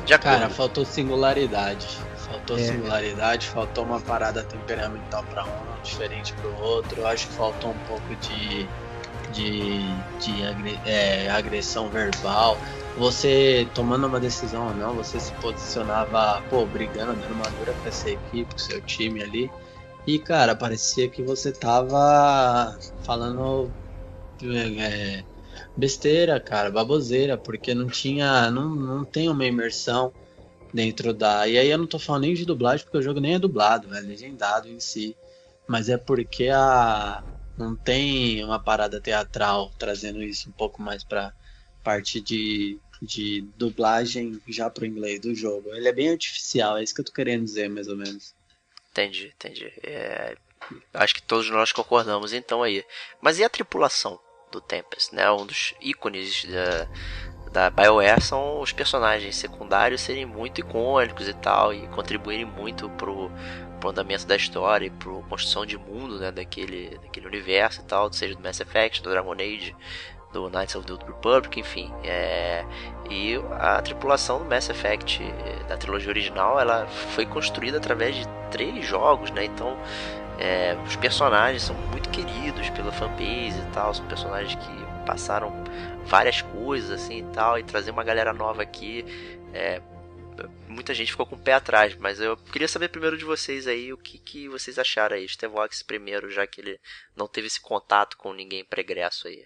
Já cara, faltou singularidade. Faltou é. singularidade, faltou uma parada temperamental para um, diferente para o outro. Acho que faltou um pouco de, de, de agre, é, agressão verbal. Você tomando uma decisão ou não, você se posicionava, pô, brigando, dando uma dura pra essa equipe, pro seu time ali. E, cara, parecia que você tava falando é, besteira, cara, baboseira, porque não tinha. Não, não tem uma imersão dentro da. E aí eu não tô falando nem de dublagem, porque o jogo nem é dublado, é legendado em si. Mas é porque a. Não tem uma parada teatral trazendo isso um pouco mais pra parte de, de dublagem já pro inglês do jogo. Ele é bem artificial, é isso que eu tô querendo dizer, mais ou menos. Entendi, entendi. É, acho que todos nós concordamos então aí. Mas e a tripulação do Tempest, né? Um dos ícones da, da BioWare são os personagens secundários serem muito icônicos e tal, e contribuírem muito pro, pro andamento da história e pro construção de mundo, né? Daquele, daquele universo e tal, seja do Mass Effect, do Dragon Age, do Knights of the Old Republic, enfim. É, e a tripulação do Mass Effect da trilogia original, ela foi construída através de três jogos, né? Então, é, os personagens são muito queridos pela fanbase e tal, são personagens que passaram várias coisas assim e tal, e trazer uma galera nova aqui, é, muita gente ficou com o pé atrás, mas eu queria saber primeiro de vocês aí o que, que vocês acharam aí, Stevox primeiro, já que ele não teve esse contato com ninguém pregresso aí.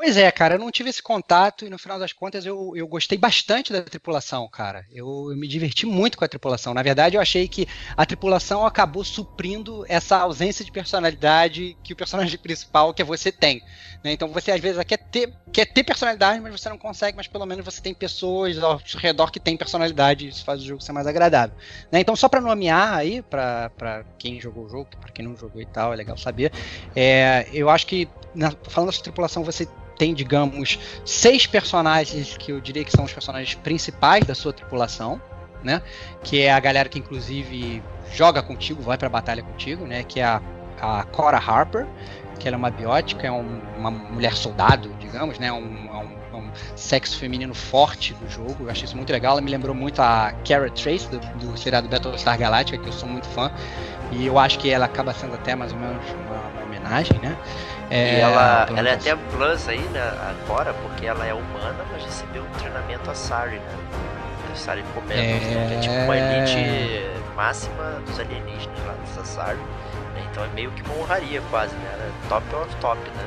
Pois é, cara, eu não tive esse contato e no final das contas eu, eu gostei bastante da tripulação, cara. Eu, eu, me diverti muito com a tripulação. Na verdade, eu achei que a tripulação acabou suprindo essa ausência de personalidade que o personagem principal, que é você, tem. Né? Então você às vezes quer ter, quer ter personalidade, mas você não consegue, mas pelo menos você tem pessoas ao redor que tem personalidade isso faz o jogo ser mais agradável. Né? Então, só para nomear aí, para quem jogou o jogo, para quem não jogou e tal, é legal saber. É, eu acho que, na, falando dessa tripulação, você tem, digamos, seis personagens que eu diria que são os personagens principais da sua tripulação, né? Que é a galera que inclusive joga contigo, vai pra batalha contigo, né? Que é a, a Cora Harper, que ela é uma biótica, é um, uma mulher soldado, digamos, né? Um, um, um, sexo feminino forte do jogo. Eu achei isso muito legal. Ela me lembrou muito a Kara Trace do, do seriado Battlestar Galactica, que eu sou muito fã. E eu acho que ela acaba sendo até mais ou menos uma, uma homenagem, né? É, e ela, ela é até plus aí, né, agora, porque ela é humana, mas recebeu um treinamento a Sari, né? A Sari comenta, é... que é tipo uma elite máxima dos alienígenas lá dessa Sari. Né? Então é meio que uma honraria quase, né? Ela é top of top, né?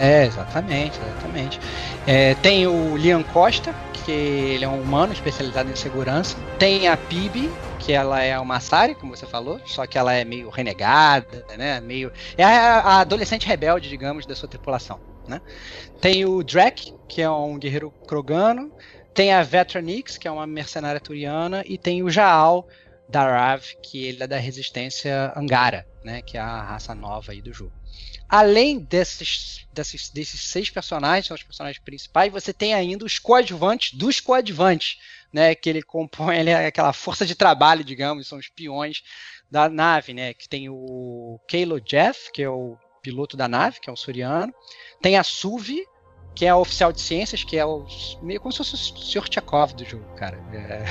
É, exatamente, exatamente. É, tem o Liam Costa, que ele é um humano especializado em segurança. Tem a Pib, que ela é uma Sari, como você falou, só que ela é meio renegada, né? Meio é a, adolescente rebelde, digamos, da sua tripulação, né? Tem o Drek, que é um guerreiro krogano, tem a Vetranix, que é uma mercenária turiana, e tem o Jaal Darav, que ele é da resistência Angara, né? Que é a raça nova aí do jogo. Além desses, desses, desses seis personagens, são os personagens principais, você tem ainda os coadjuvantes dos coadjuvantes, né, que ele compõe ele é aquela força de trabalho, digamos, são os peões da nave, né, que tem o Kalo Jeff, que é o piloto da nave, que é um suriano, tem a Suvi, que é oficial de ciências, que é o meio como se fosse o Sr. Tchekov do jogo, cara. É.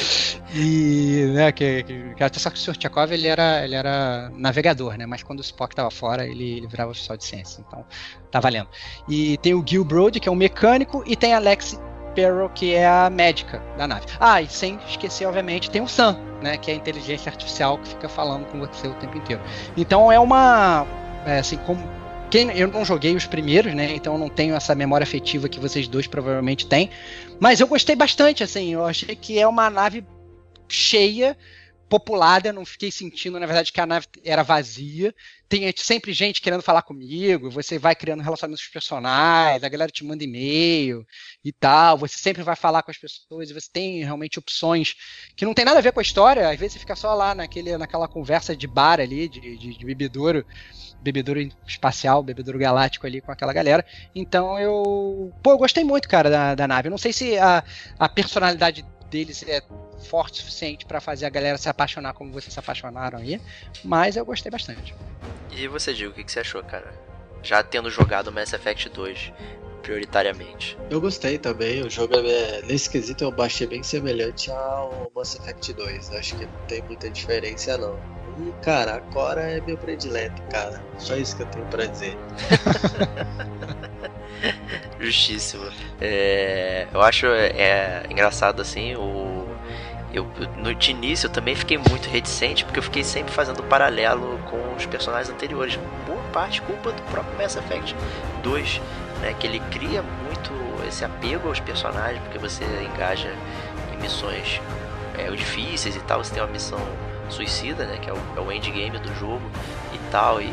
e, né, que, que, que, só que o Sr. Tchekov ele era, ele era navegador, né? Mas quando o Spock tava fora, ele, ele virava oficial de ciências. Então, tá valendo. E tem o Gil Brody, que é um mecânico, e tem a Lexi Sparrow, que é a médica da nave. Ah, e sem esquecer, obviamente, tem o Sam, né, que é a inteligência artificial que fica falando com você o tempo inteiro. Então é uma. É, assim, como. Quem, eu não joguei os primeiros, né? Então eu não tenho essa memória afetiva que vocês dois provavelmente têm. Mas eu gostei bastante, assim. Eu achei que é uma nave cheia populada, não fiquei sentindo, na verdade, que a nave era vazia. Tem sempre gente querendo falar comigo, você vai criando relacionamentos com os personagens, a galera te manda e-mail e tal, você sempre vai falar com as pessoas você tem realmente opções que não tem nada a ver com a história, às vezes você fica só lá naquele, naquela conversa de bar ali, de, de, de bebedouro, bebedouro espacial, bebedouro galáctico ali com aquela galera. Então eu. Pô, eu gostei muito, cara, da, da nave. Eu não sei se a, a personalidade deles é forte o suficiente para fazer a galera se apaixonar como vocês se apaixonaram aí, mas eu gostei bastante. E você, Diego, o que, que você achou, cara? Já tendo jogado Mass Effect 2 prioritariamente. Eu gostei também, o jogo é, nesse quesito eu baixei bem semelhante ao Mass Effect 2, acho que não tem muita diferença não. E cara, agora é meu predileto, cara. Só isso que eu tenho para dizer. Justíssimo. É, eu acho é, engraçado assim o eu, no de início eu também fiquei muito reticente porque eu fiquei sempre fazendo paralelo com os personagens anteriores, boa parte culpa do próprio Mass Effect 2, né, que ele cria muito esse apego aos personagens porque você engaja em missões é, difíceis e tal, você tem uma missão suicida, né, que é o, é o endgame do jogo e tal e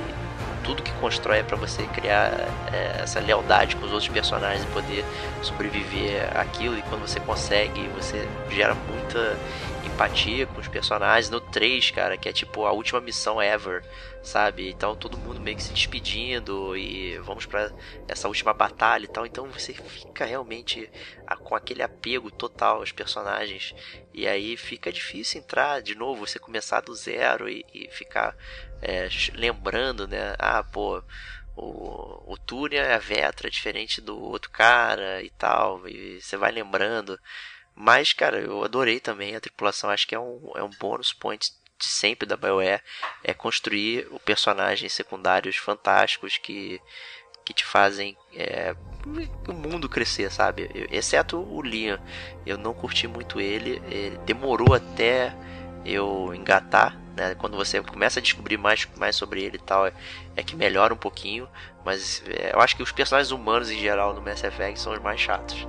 tudo que constrói é para você criar é, essa lealdade com os outros personagens e poder sobreviver aquilo. E quando você consegue, você gera muita empatia com os personagens. No 3, cara, que é tipo a última missão ever, sabe? Então todo mundo meio que se despedindo e vamos para essa última batalha e tal. Então você fica realmente com aquele apego total aos personagens. E aí fica difícil entrar de novo, você começar do zero e, e ficar é, lembrando, né? Ah, pô, o, o Túria é a Vetra, diferente do outro cara e tal, e você vai lembrando. Mas, cara, eu adorei também a tripulação, acho que é um, é um bônus point de sempre da BioWare, é construir o personagens secundários fantásticos que, que te fazem é, o mundo crescer, sabe? Exceto o Liam, eu não curti muito ele, ele demorou até eu engatar né? Quando você começa a descobrir mais, mais sobre ele e tal, é, é que melhora um pouquinho. Mas é, eu acho que os personagens humanos em geral no Mass Effect são os mais chatos.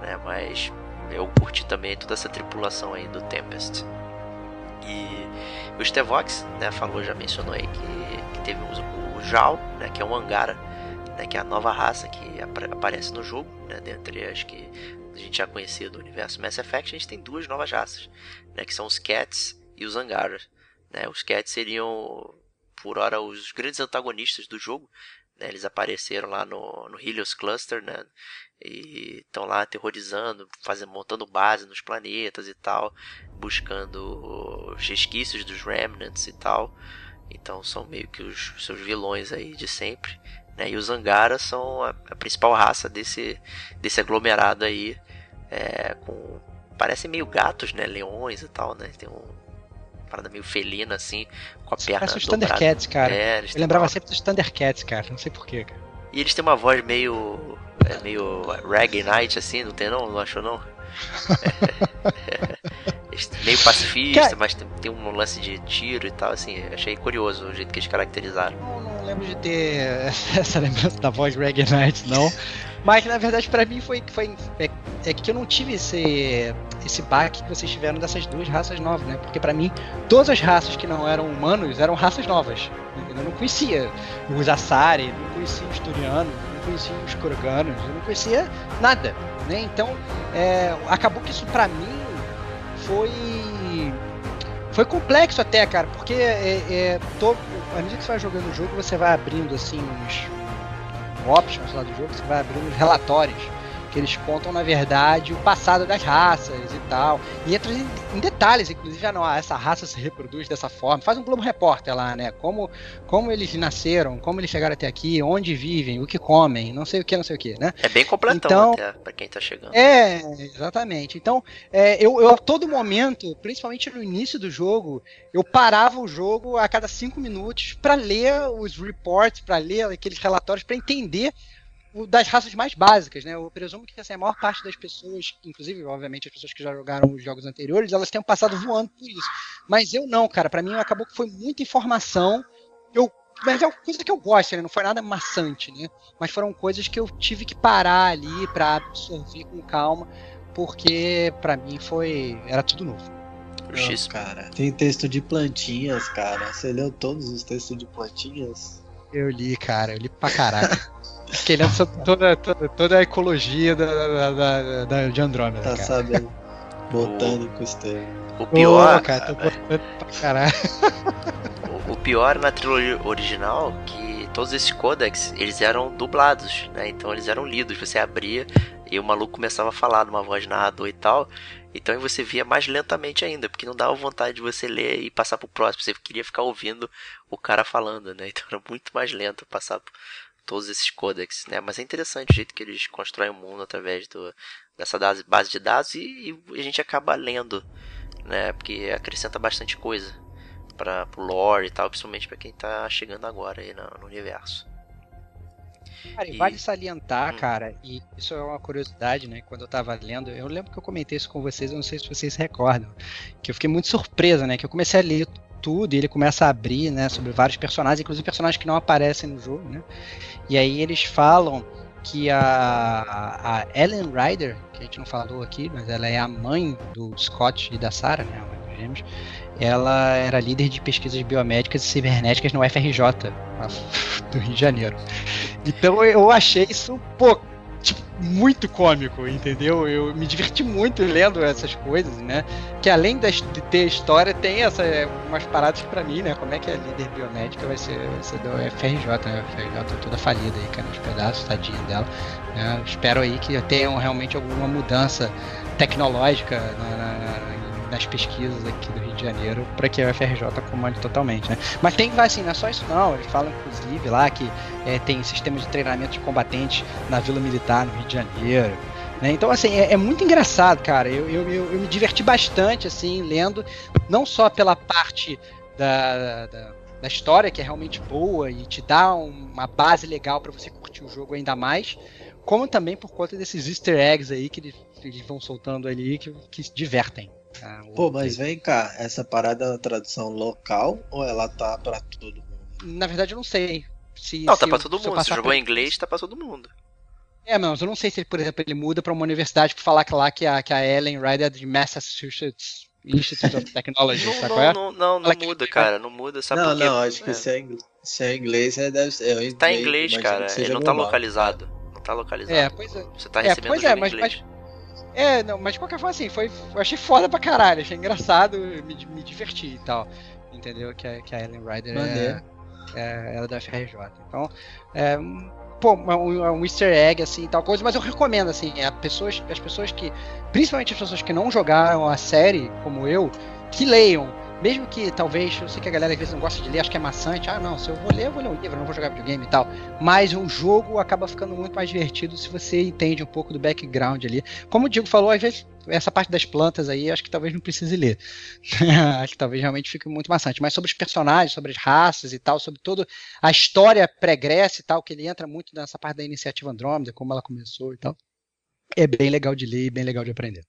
Né? Mas eu curti também toda essa tripulação aí do Tempest. E o Stevox, né, falou, já mencionou aí que, que teve o, o Jal, né, que é um Angara, né, que é a nova raça que ap aparece no jogo, né, dentre as que a gente já conhecia do universo Mass Effect, a gente tem duas novas raças, né, que são os Cats e os Angaras. Né? Os Cats seriam, por hora, os grandes antagonistas do jogo. Né? Eles apareceram lá no, no Helios Cluster, né? E estão lá aterrorizando, fazendo, montando base nos planetas e tal, buscando os resquícios dos Remnants e tal. Então são meio que os seus vilões aí de sempre. Né? E os Angaras são a, a, principal raça desse, desse aglomerado aí. É, com parecem meio gatos, né? Leões e tal, né? Tem um, parada meio felina, assim, com a perna Parece os Thundercats, cara. É, eu lembrava uma... sempre dos Thundercats, cara. Não sei porquê, cara. E eles têm uma voz meio. É, meio reggae night, assim, não tem não? Não achou não? meio pacifista, cara... mas tem, tem, um lance de tiro e tal, assim, achei curioso o jeito que eles caracterizaram. Não, não lembro de ter essa lembrança da voz Reggae Night, não. Mas na verdade para mim foi, foi é, é, que eu não tive esse esse baque que vocês tiveram dessas duas raças novas, né? Porque para mim todas as raças que não eram humanos eram raças novas. Eu não conhecia os Asari, não conhecia os Turianos, não conhecia os Kroganos, eu não conhecia nada, né? Então é, acabou que isso para mim foi foi complexo até, cara, porque é, é, tô, à medida que você vai jogando o jogo, você vai abrindo assim uns options lá do jogo, você vai abrindo os relatórios. Que eles contam, na verdade, o passado das raças e tal. E entra em, em detalhes, inclusive, ah, não, ah, essa raça se reproduz dessa forma. Faz um Globo Repórter lá, né? Como, como eles nasceram, como eles chegaram até aqui, onde vivem, o que comem, não sei o que, não sei o que, né? É bem completão então, até, pra quem tá chegando. É, exatamente. Então, é, eu, eu a todo momento, principalmente no início do jogo, eu parava o jogo a cada cinco minutos para ler os reports, para ler aqueles relatórios, para entender das raças mais básicas, né? Eu presumo que assim, a maior parte das pessoas, inclusive, obviamente, as pessoas que já jogaram os jogos anteriores, elas tenham passado voando por isso. Mas eu não, cara. Para mim acabou que foi muita informação. Eu, mas é uma coisa que eu gosto, né? Não foi nada maçante, né? Mas foram coisas que eu tive que parar ali para absorver com calma, porque para mim foi era tudo novo. Não, cara. Tem texto de plantinhas, cara. Você leu todos os textos de plantinhas? Eu li, cara. Eu li pra caraca. Querendo toda, toda, toda a ecologia da, da, da, de Andrômeda. Tá cara. sabendo. Botânicos tem. O pior. Oh, cara, tô botando pra caralho. O, o pior na trilogia original que todos esses codex eles eram dublados, né? Então eles eram lidos. Você abria e o maluco começava a falar numa voz narrador e tal. Então você via mais lentamente ainda, porque não dava vontade de você ler e passar pro próximo. Você queria ficar ouvindo o cara falando, né? Então era muito mais lento passar todos esses codecs, né? Mas é interessante o jeito que eles constroem o mundo através do, dessa base de dados e, e a gente acaba lendo, né? Porque acrescenta bastante coisa para o lore e tal, principalmente para quem está chegando agora aí no, no universo. Cara, e, vale salientar, hum. cara, e isso é uma curiosidade, né? Quando eu tava lendo, eu lembro que eu comentei isso com vocês, eu não sei se vocês se recordam, que eu fiquei muito surpresa, né? Que eu comecei a ler tudo e ele começa a abrir, né, sobre vários personagens, inclusive personagens que não aparecem no jogo, né? E aí eles falam que a, a Ellen Ryder, que a gente não falou aqui, mas ela é a mãe do Scott e da Sarah, né, dos gêmeos, ela era líder de pesquisas biomédicas e cibernéticas no FRJ do Rio de Janeiro. Então eu achei isso, pô, tipo, muito cômico, entendeu? Eu me diverti muito lendo essas coisas, né? Que além de ter história, tem essa, umas paradas para mim, né? Como é que a líder biomédica vai ser, vai ser do FRJ, né? A FRJ tá toda falida aí, caindo nos pedaços, tadinha dela. Né? Espero aí que tenham realmente alguma mudança tecnológica na, na, nas pesquisas aqui do Rio de Janeiro para que a UFRJ comande totalmente, né? Mas tem, assim, não é só isso não, eles falam inclusive lá que é, tem sistemas de treinamento de combatentes na Vila Militar no Rio de Janeiro, né? Então, assim, é, é, muito engraçado, cara, eu, eu, eu, eu, me diverti bastante, assim, lendo, não só pela parte da, da, da história, que é realmente boa e te dá uma base legal para você curtir o jogo ainda mais, como também por conta desses easter eggs aí que eles, eles vão soltando ali que, que divertem. Ah, Pô, mas vem cá, essa parada é uma tradução local ou ela tá pra todo mundo? Na verdade, eu não sei. Se, não, tá se tá pra todo mundo. Se jogou pra... em inglês, tá pra todo mundo. É, mas eu não sei se, por exemplo, ele muda pra uma universidade pra falar que lá que a, que a Ellen Ryder é de Massachusetts Institute of Technology, não, não, é? não, não, não, muda, cara, não muda, sabe Não, porque, não, acho que é. se, é inglês, se é inglês, é, deve ser. É tá em inglês, cara, ele não tá localizado. Não tá localizado. É, pois é. Você tá recebendo é, pois é, mas, mas, é, não, mas de qualquer forma, assim, foi, eu achei foda pra caralho, achei engraçado, me, me diverti e tal. Entendeu? Que, a, que a Ellen Ryder é, é, ela é da FRJ. Então, é, pô, um, um easter egg, assim, tal coisa, mas eu recomendo, assim, a pessoas, as pessoas que, principalmente as pessoas que não jogaram a série, como eu, que leiam mesmo que talvez, eu sei que a galera às vezes não gosta de ler, acho que é maçante. Ah, não, se eu vou ler, eu vou ler um livro, não vou jogar videogame e tal. Mas o jogo acaba ficando muito mais divertido se você entende um pouco do background ali. Como o Diego falou, às vezes essa parte das plantas aí, acho que talvez não precise ler. acho que talvez realmente fique muito maçante. Mas sobre os personagens, sobre as raças e tal, sobre toda a história pregressa e tal, que ele entra muito nessa parte da iniciativa Andrômeda, como ela começou e tal. É bem legal de ler e bem legal de aprender.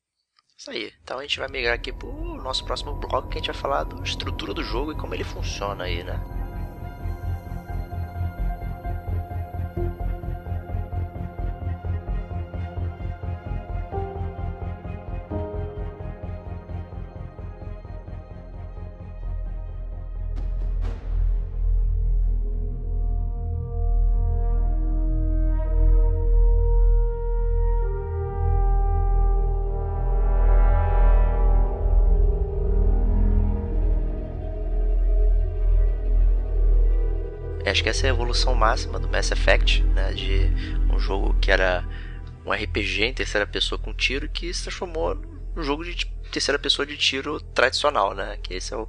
Isso aí. Então a gente vai migrar aqui pro nosso próximo bloco que a gente vai falar da estrutura do jogo e como ele funciona aí, né? Acho que essa é a evolução máxima do Mass Effect, né? De um jogo que era um RPG em terceira pessoa com tiro que se transformou num jogo de terceira pessoa de tiro tradicional, né? Que esse é o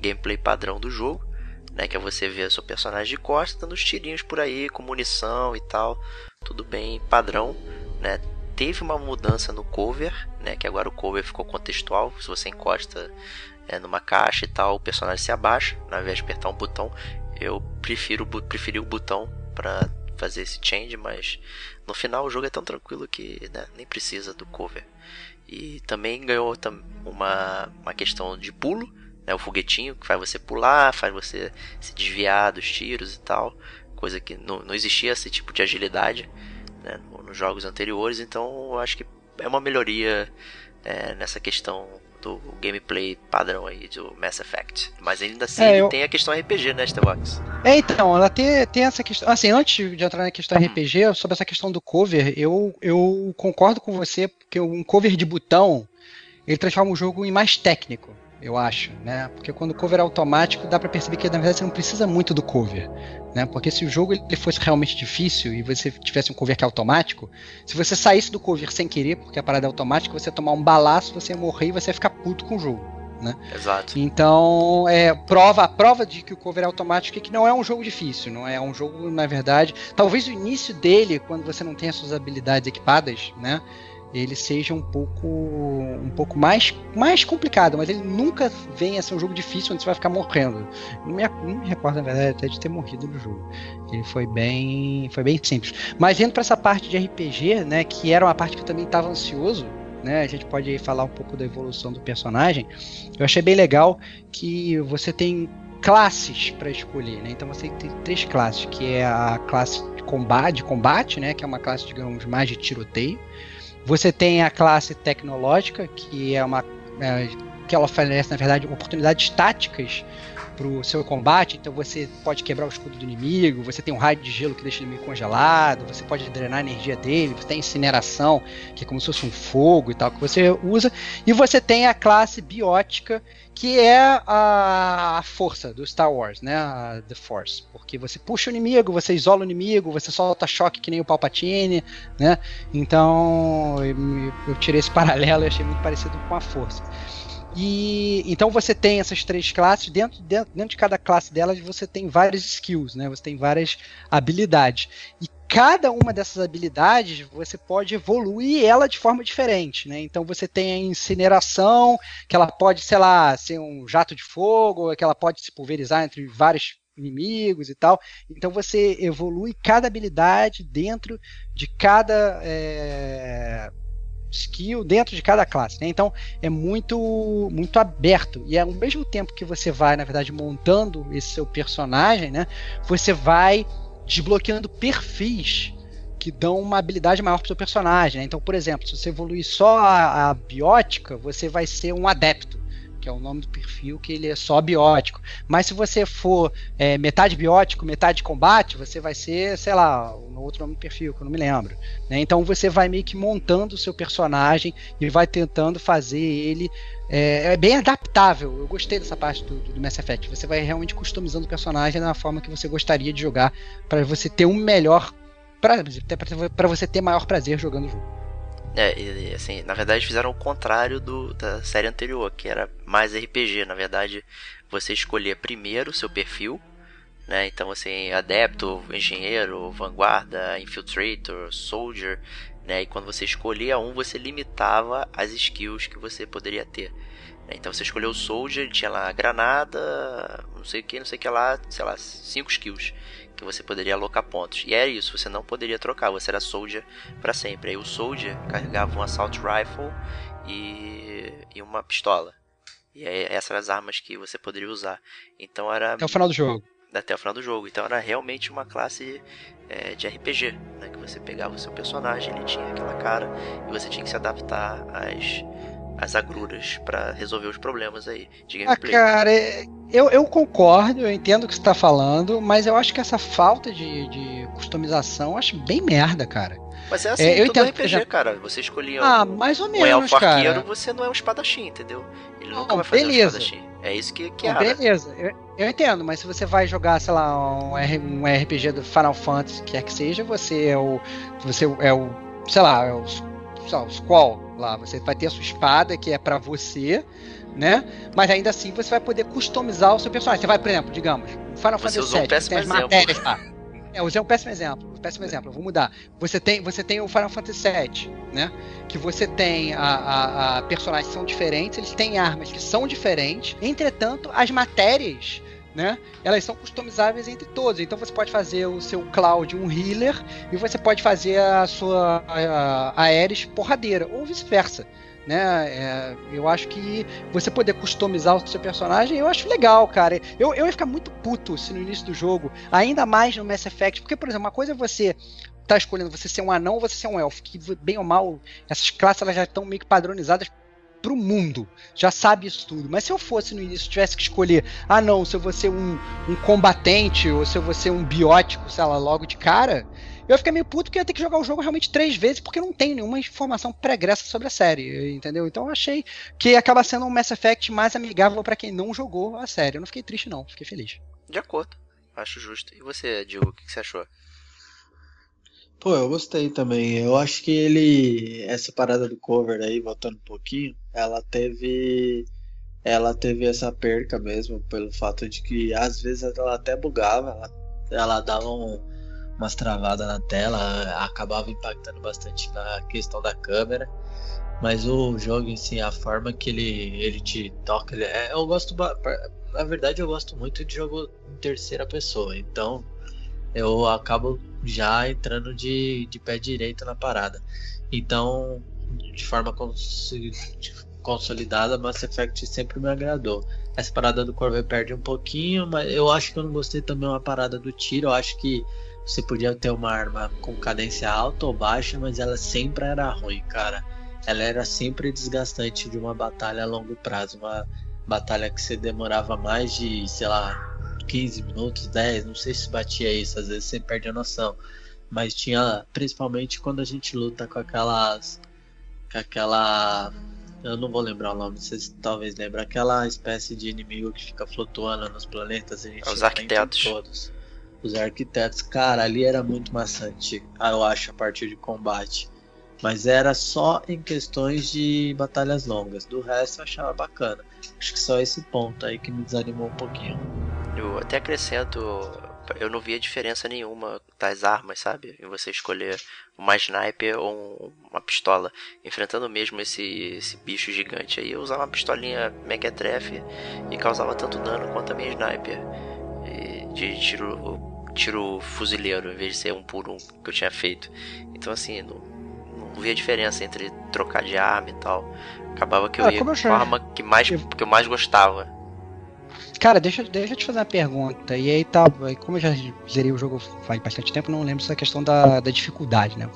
gameplay padrão do jogo, né? Que é você ver seu personagem de costas dando uns tirinhos por aí com munição e tal, tudo bem padrão, né? Teve uma mudança no cover, né? Que agora o cover ficou contextual, se você encosta é, numa caixa e tal, o personagem se abaixa, ao invés de apertar um botão. Eu prefiro preferi o botão para fazer esse change, mas no final o jogo é tão tranquilo que né, nem precisa do cover. E também ganhou uma, uma questão de pulo, né, o foguetinho que faz você pular, faz você se desviar dos tiros e tal, coisa que não, não existia esse tipo de agilidade né, nos jogos anteriores, então eu acho que é uma melhoria é, nessa questão do gameplay padrão aí do Mass Effect. Mas ainda assim é, eu... tem a questão RPG, né, Starbucks? É, então, ela tem, tem essa questão. Assim, antes de entrar na questão hum. RPG, sobre essa questão do cover, eu, eu concordo com você, porque um cover de botão ele transforma o jogo em mais técnico eu acho, né? Porque quando o cover é automático, dá para perceber que na verdade você não precisa muito do cover, né? Porque se o jogo ele fosse realmente difícil e você tivesse um cover que é automático, se você saísse do cover sem querer, porque a parada é automática, você ia tomar um balaço, você ia morrer e você ia ficar puto com o jogo. Né? Exato. Então, é prova a prova de que o cover é automático é que não é um jogo difícil, não é um jogo, na verdade, talvez o início dele, quando você não tem as suas habilidades equipadas, né? Ele seja um pouco um pouco mais, mais complicado, mas ele nunca vem a ser um jogo difícil onde você vai ficar morrendo. Não me, não me recordo, na verdade, até de ter morrido no jogo. Ele foi bem foi bem simples. Mas indo para essa parte de RPG, né, que era uma parte que eu também estava ansioso, né, a gente pode falar um pouco da evolução do personagem. Eu achei bem legal que você tem classes para escolher, né? Então você tem três classes, que é a classe de combate, de combate, né, que é uma classe digamos mais de tiroteio. Você tem a classe tecnológica, que é uma. É, que ela oferece, na verdade, oportunidades táticas para o seu combate. Então você pode quebrar o escudo do inimigo, você tem um raio de gelo que deixa o inimigo congelado, você pode drenar a energia dele, você tem incineração, que é como se fosse um fogo e tal, que você usa. E você tem a classe biótica, que é a, força do Star Wars, né? A The Force. Porque você puxa o inimigo, você isola o inimigo, você solta choque que nem o Palpatine, né? Então eu, eu tirei esse paralelo e achei muito parecido com a força. E então você tem essas três classes, dentro, dentro, dentro de cada classe delas você tem várias skills, né? Você tem várias habilidades. E cada uma dessas habilidades você pode evoluir ela de forma diferente, né? Então você tem a incineração, que ela pode, sei lá, ser um jato de fogo, que ela pode se pulverizar entre vários inimigos e tal. Então você evolui cada habilidade dentro de cada é, skill, dentro de cada classe. Né? Então é muito muito aberto e ao mesmo tempo que você vai, na verdade, montando esse seu personagem, né? Você vai desbloqueando perfis que dão uma habilidade maior para o seu personagem. Né? Então, por exemplo, se você evoluir só a, a, biótica, você vai ser um adepto, que é o nome do perfil que ele é só biótico. Mas se você for é, metade biótico, metade combate, você vai ser, sei lá, um outro nome do perfil que eu não me lembro. Né? Então você vai meio que montando o seu personagem e vai tentando fazer ele é, é, bem adaptável. Eu gostei dessa parte do, do, Mass Effect. Você vai realmente customizando o personagem na forma que você gostaria de jogar para você ter um melhor para você ter maior prazer jogando o jogo. É, e, assim, na verdade fizeram o contrário do, da série anterior, que era mais RPG. Na verdade, você escolher primeiro o seu perfil, né? Então é adepto, engenheiro, vanguarda, infiltrator, soldier, né? E quando você escolhia um, você limitava as skills que você poderia ter. Né? Então você escolheu o Soldier, ele tinha lá granada, não sei o que, não sei o que lá, sei lá, 5 skills que você poderia alocar pontos. E era isso, você não poderia trocar, você era Soldier para sempre. Aí o Soldier carregava um Assault Rifle e, e uma pistola. E aí, essas eram as armas que você poderia usar. Então era. Até o final do jogo. Até o final do jogo. Então era realmente uma classe é, de RPG, né? Que você pegava o seu personagem, ele tinha aquela cara e você tinha que se adaptar às, às agruras para resolver os problemas aí de ah, gameplay. Ah, cara, é, eu, eu concordo, eu entendo o que você tá falando, mas eu acho que essa falta de, de customização eu acho bem merda, cara. Mas é assim, é, eu entendo, RPG, já... cara. Você escolhia ah, um, mais ou menos, um elfo arqueiro, você não é um espadachim, entendeu? Ele nunca não, vai fazer beleza. um espadachim. É isso que, que é. Beleza, eu, eu, entendo, mas se você vai jogar, sei lá, um, um RPG do Final Fantasy, quer que seja, você é o. Você é o sei lá, os, sei lá, os qual lá, você vai ter a sua espada que é para você, né? Mas ainda assim você vai poder customizar o seu personagem. Você vai, por exemplo, digamos, Final Você Fantasy um VII, péssimo tem as exemplo. matérias lá. É, eu usei um péssimo exemplo. Um péssimo exemplo. Eu vou mudar. Você tem, você tem o Final Fantasy VII, né? Que você tem a, a, a personagens que são diferentes, eles têm armas que são diferentes. Entretanto, as matérias, né? Elas são customizáveis entre todos. Então você pode fazer o seu Cloud um healer e você pode fazer a sua Ares porradeira ou vice-versa. Né? É, eu acho que você poder customizar o seu personagem, eu acho legal, cara. Eu, eu ia ficar muito puto se no início do jogo, ainda mais no Mass Effect, porque, por exemplo, uma coisa é você tá escolhendo você ser um anão ou você ser um elfo, que bem ou mal, essas classes elas já estão meio que padronizadas pro mundo, já sabe isso tudo. Mas se eu fosse no início, tivesse que escolher, ah não, se eu vou ser um, um combatente ou se eu vou ser um biótico, sei lá, logo de cara, eu ficar meio puto que eu ia ter que jogar o jogo realmente três vezes porque não tem nenhuma informação pregressa sobre a série, entendeu? Então eu achei que acaba sendo um Mass Effect mais amigável para quem não jogou a série. Eu não fiquei triste não, fiquei feliz. De acordo. Acho justo. E você, Diogo, o que você achou? Pô, eu gostei também. Eu acho que ele. Essa parada do cover aí, voltando um pouquinho, ela teve. Ela teve essa perca mesmo, pelo fato de que às vezes ela até bugava, ela, ela dava um- umas travadas na tela, acabava impactando bastante na questão da câmera. Mas o jogo em si, a forma que ele, ele te toca, ele, é, eu gosto. Na verdade, eu gosto muito de jogo em terceira pessoa, então eu acabo já entrando de, de pé direito na parada. Então, de forma consi- consolidada, Mass Effect sempre me agradou. Essa parada do Corvette perde um pouquinho, mas eu acho que eu não gostei também uma parada do tiro. Eu acho que você podia ter uma arma com cadência alta ou baixa, mas ela sempre era ruim, cara. Ela era sempre desgastante de uma batalha a longo prazo, uma batalha que você demorava mais de, sei lá, 15 minutos, 10, não sei se batia isso, às vezes você perde a noção. Mas tinha, principalmente quando a gente luta com aquelas. com aquela. Eu não vou lembrar o nome, vocês talvez lembrem. Aquela espécie de inimigo que fica flutuando nos planetas. A gente Os arquitetos. Todos. Os arquitetos, cara, ali era muito maçante, eu acho, a partir de combate. Mas era só em questões de batalhas longas. Do resto eu achava bacana. Acho que só esse ponto aí que me desanimou um pouquinho. Eu até acrescento, eu não via diferença nenhuma das armas, sabe? Em você escolher uma sniper ou um- uma pistola. Enfrentando mesmo esse, esse bicho gigante aí, eu usava uma pistolinha mequetrefe e causava tanto dano quanto a minha sniper. E de tiro, tiro fuzileiro, em vez de ser um por um que eu tinha feito. Então assim, não, não via diferença entre trocar de arma e tal. Acabava que eu Ah, ia eu com a arma que, mais, que eu mais gostava. Cara, deixa, deixa eu te fazer uma pergunta. E aí tá, como eu já zerei o jogo faz bastante tempo, não lembro essa questão da, da dificuldade, né?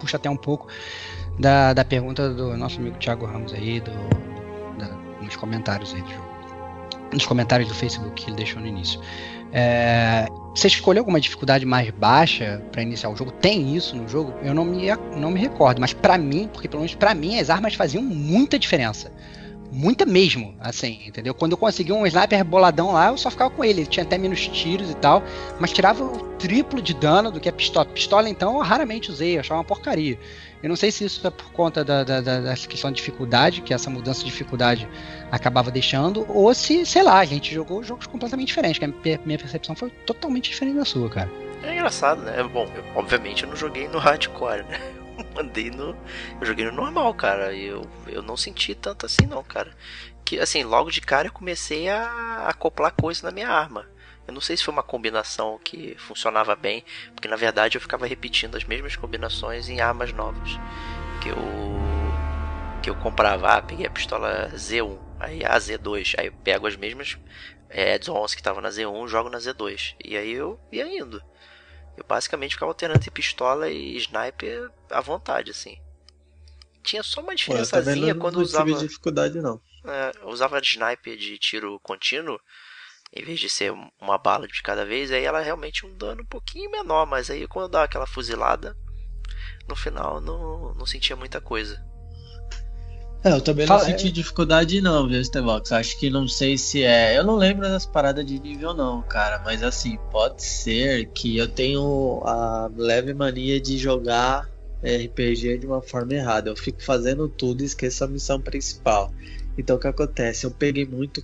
Puxa até um pouco da, da pergunta do nosso amigo Thiago Ramos aí, do, da- nos comentários aí do jogo. Nos comentários do Facebook que ele deixou no início. É, você escolheu alguma dificuldade mais baixa pra iniciar o jogo? Tem isso no jogo? Eu não me, não me recordo, mas pra mim, porque pelo menos pra mim as armas faziam muita diferença. Muita mesmo, assim, entendeu? Quando eu consegui um sniper boladão lá, eu só ficava com ele. Ele tinha até menos tiros e tal, mas tirava o triplo de dano do que a pistola. Pistola, então, eu raramente usei, eu achava uma porcaria. Eu não sei se isso é por conta da, da, da- dessa questão de dificuldade, que essa mudança de dificuldade acabava deixando, ou se, sei lá, a gente jogou jogos completamente diferentes, que a minha- percepção foi totalmente diferente da sua, cara. É engraçado, né? Bom, eu- obviamente eu não joguei no hardcore, né? Mandei no. Eu joguei no normal, cara. Eu, eu não senti tanto assim, não, cara. Que, assim, logo de cara eu comecei a acoplar coisa na minha arma. Eu não sei se foi uma combinação que funcionava bem, porque na verdade eu ficava repetindo as mesmas combinações em armas novas. Que eu. Que eu comprava. Ah, peguei a pistola Z1, aí a Z2. Aí eu pego as mesmas é, add-ons que estavam na Z1, jogo na Z2. E aí eu ia indo. Eu basicamente ficava alternando entre pistola e sniper à vontade, assim. Tinha só uma diferençazinha quando não usava, dificuldade, não. é, eu usava de sniper de tiro contínuo, em vez de ser um- uma bala de cada vez, aí ela realmente um dano um pouquinho menor, mas aí quando eu dava aquela fuzilada, no final não, não sentia muita coisa. É, eu também Fala- não senti dificuldade não, viu, Stevox? Acho que não sei se é. Eu não lembro das paradas de nível não, cara. Mas assim, pode ser que eu tenho a leve mania de jogar RPG de uma forma errada. Eu fico fazendo tudo e esqueço a missão principal. Então o que acontece? Eu peguei muito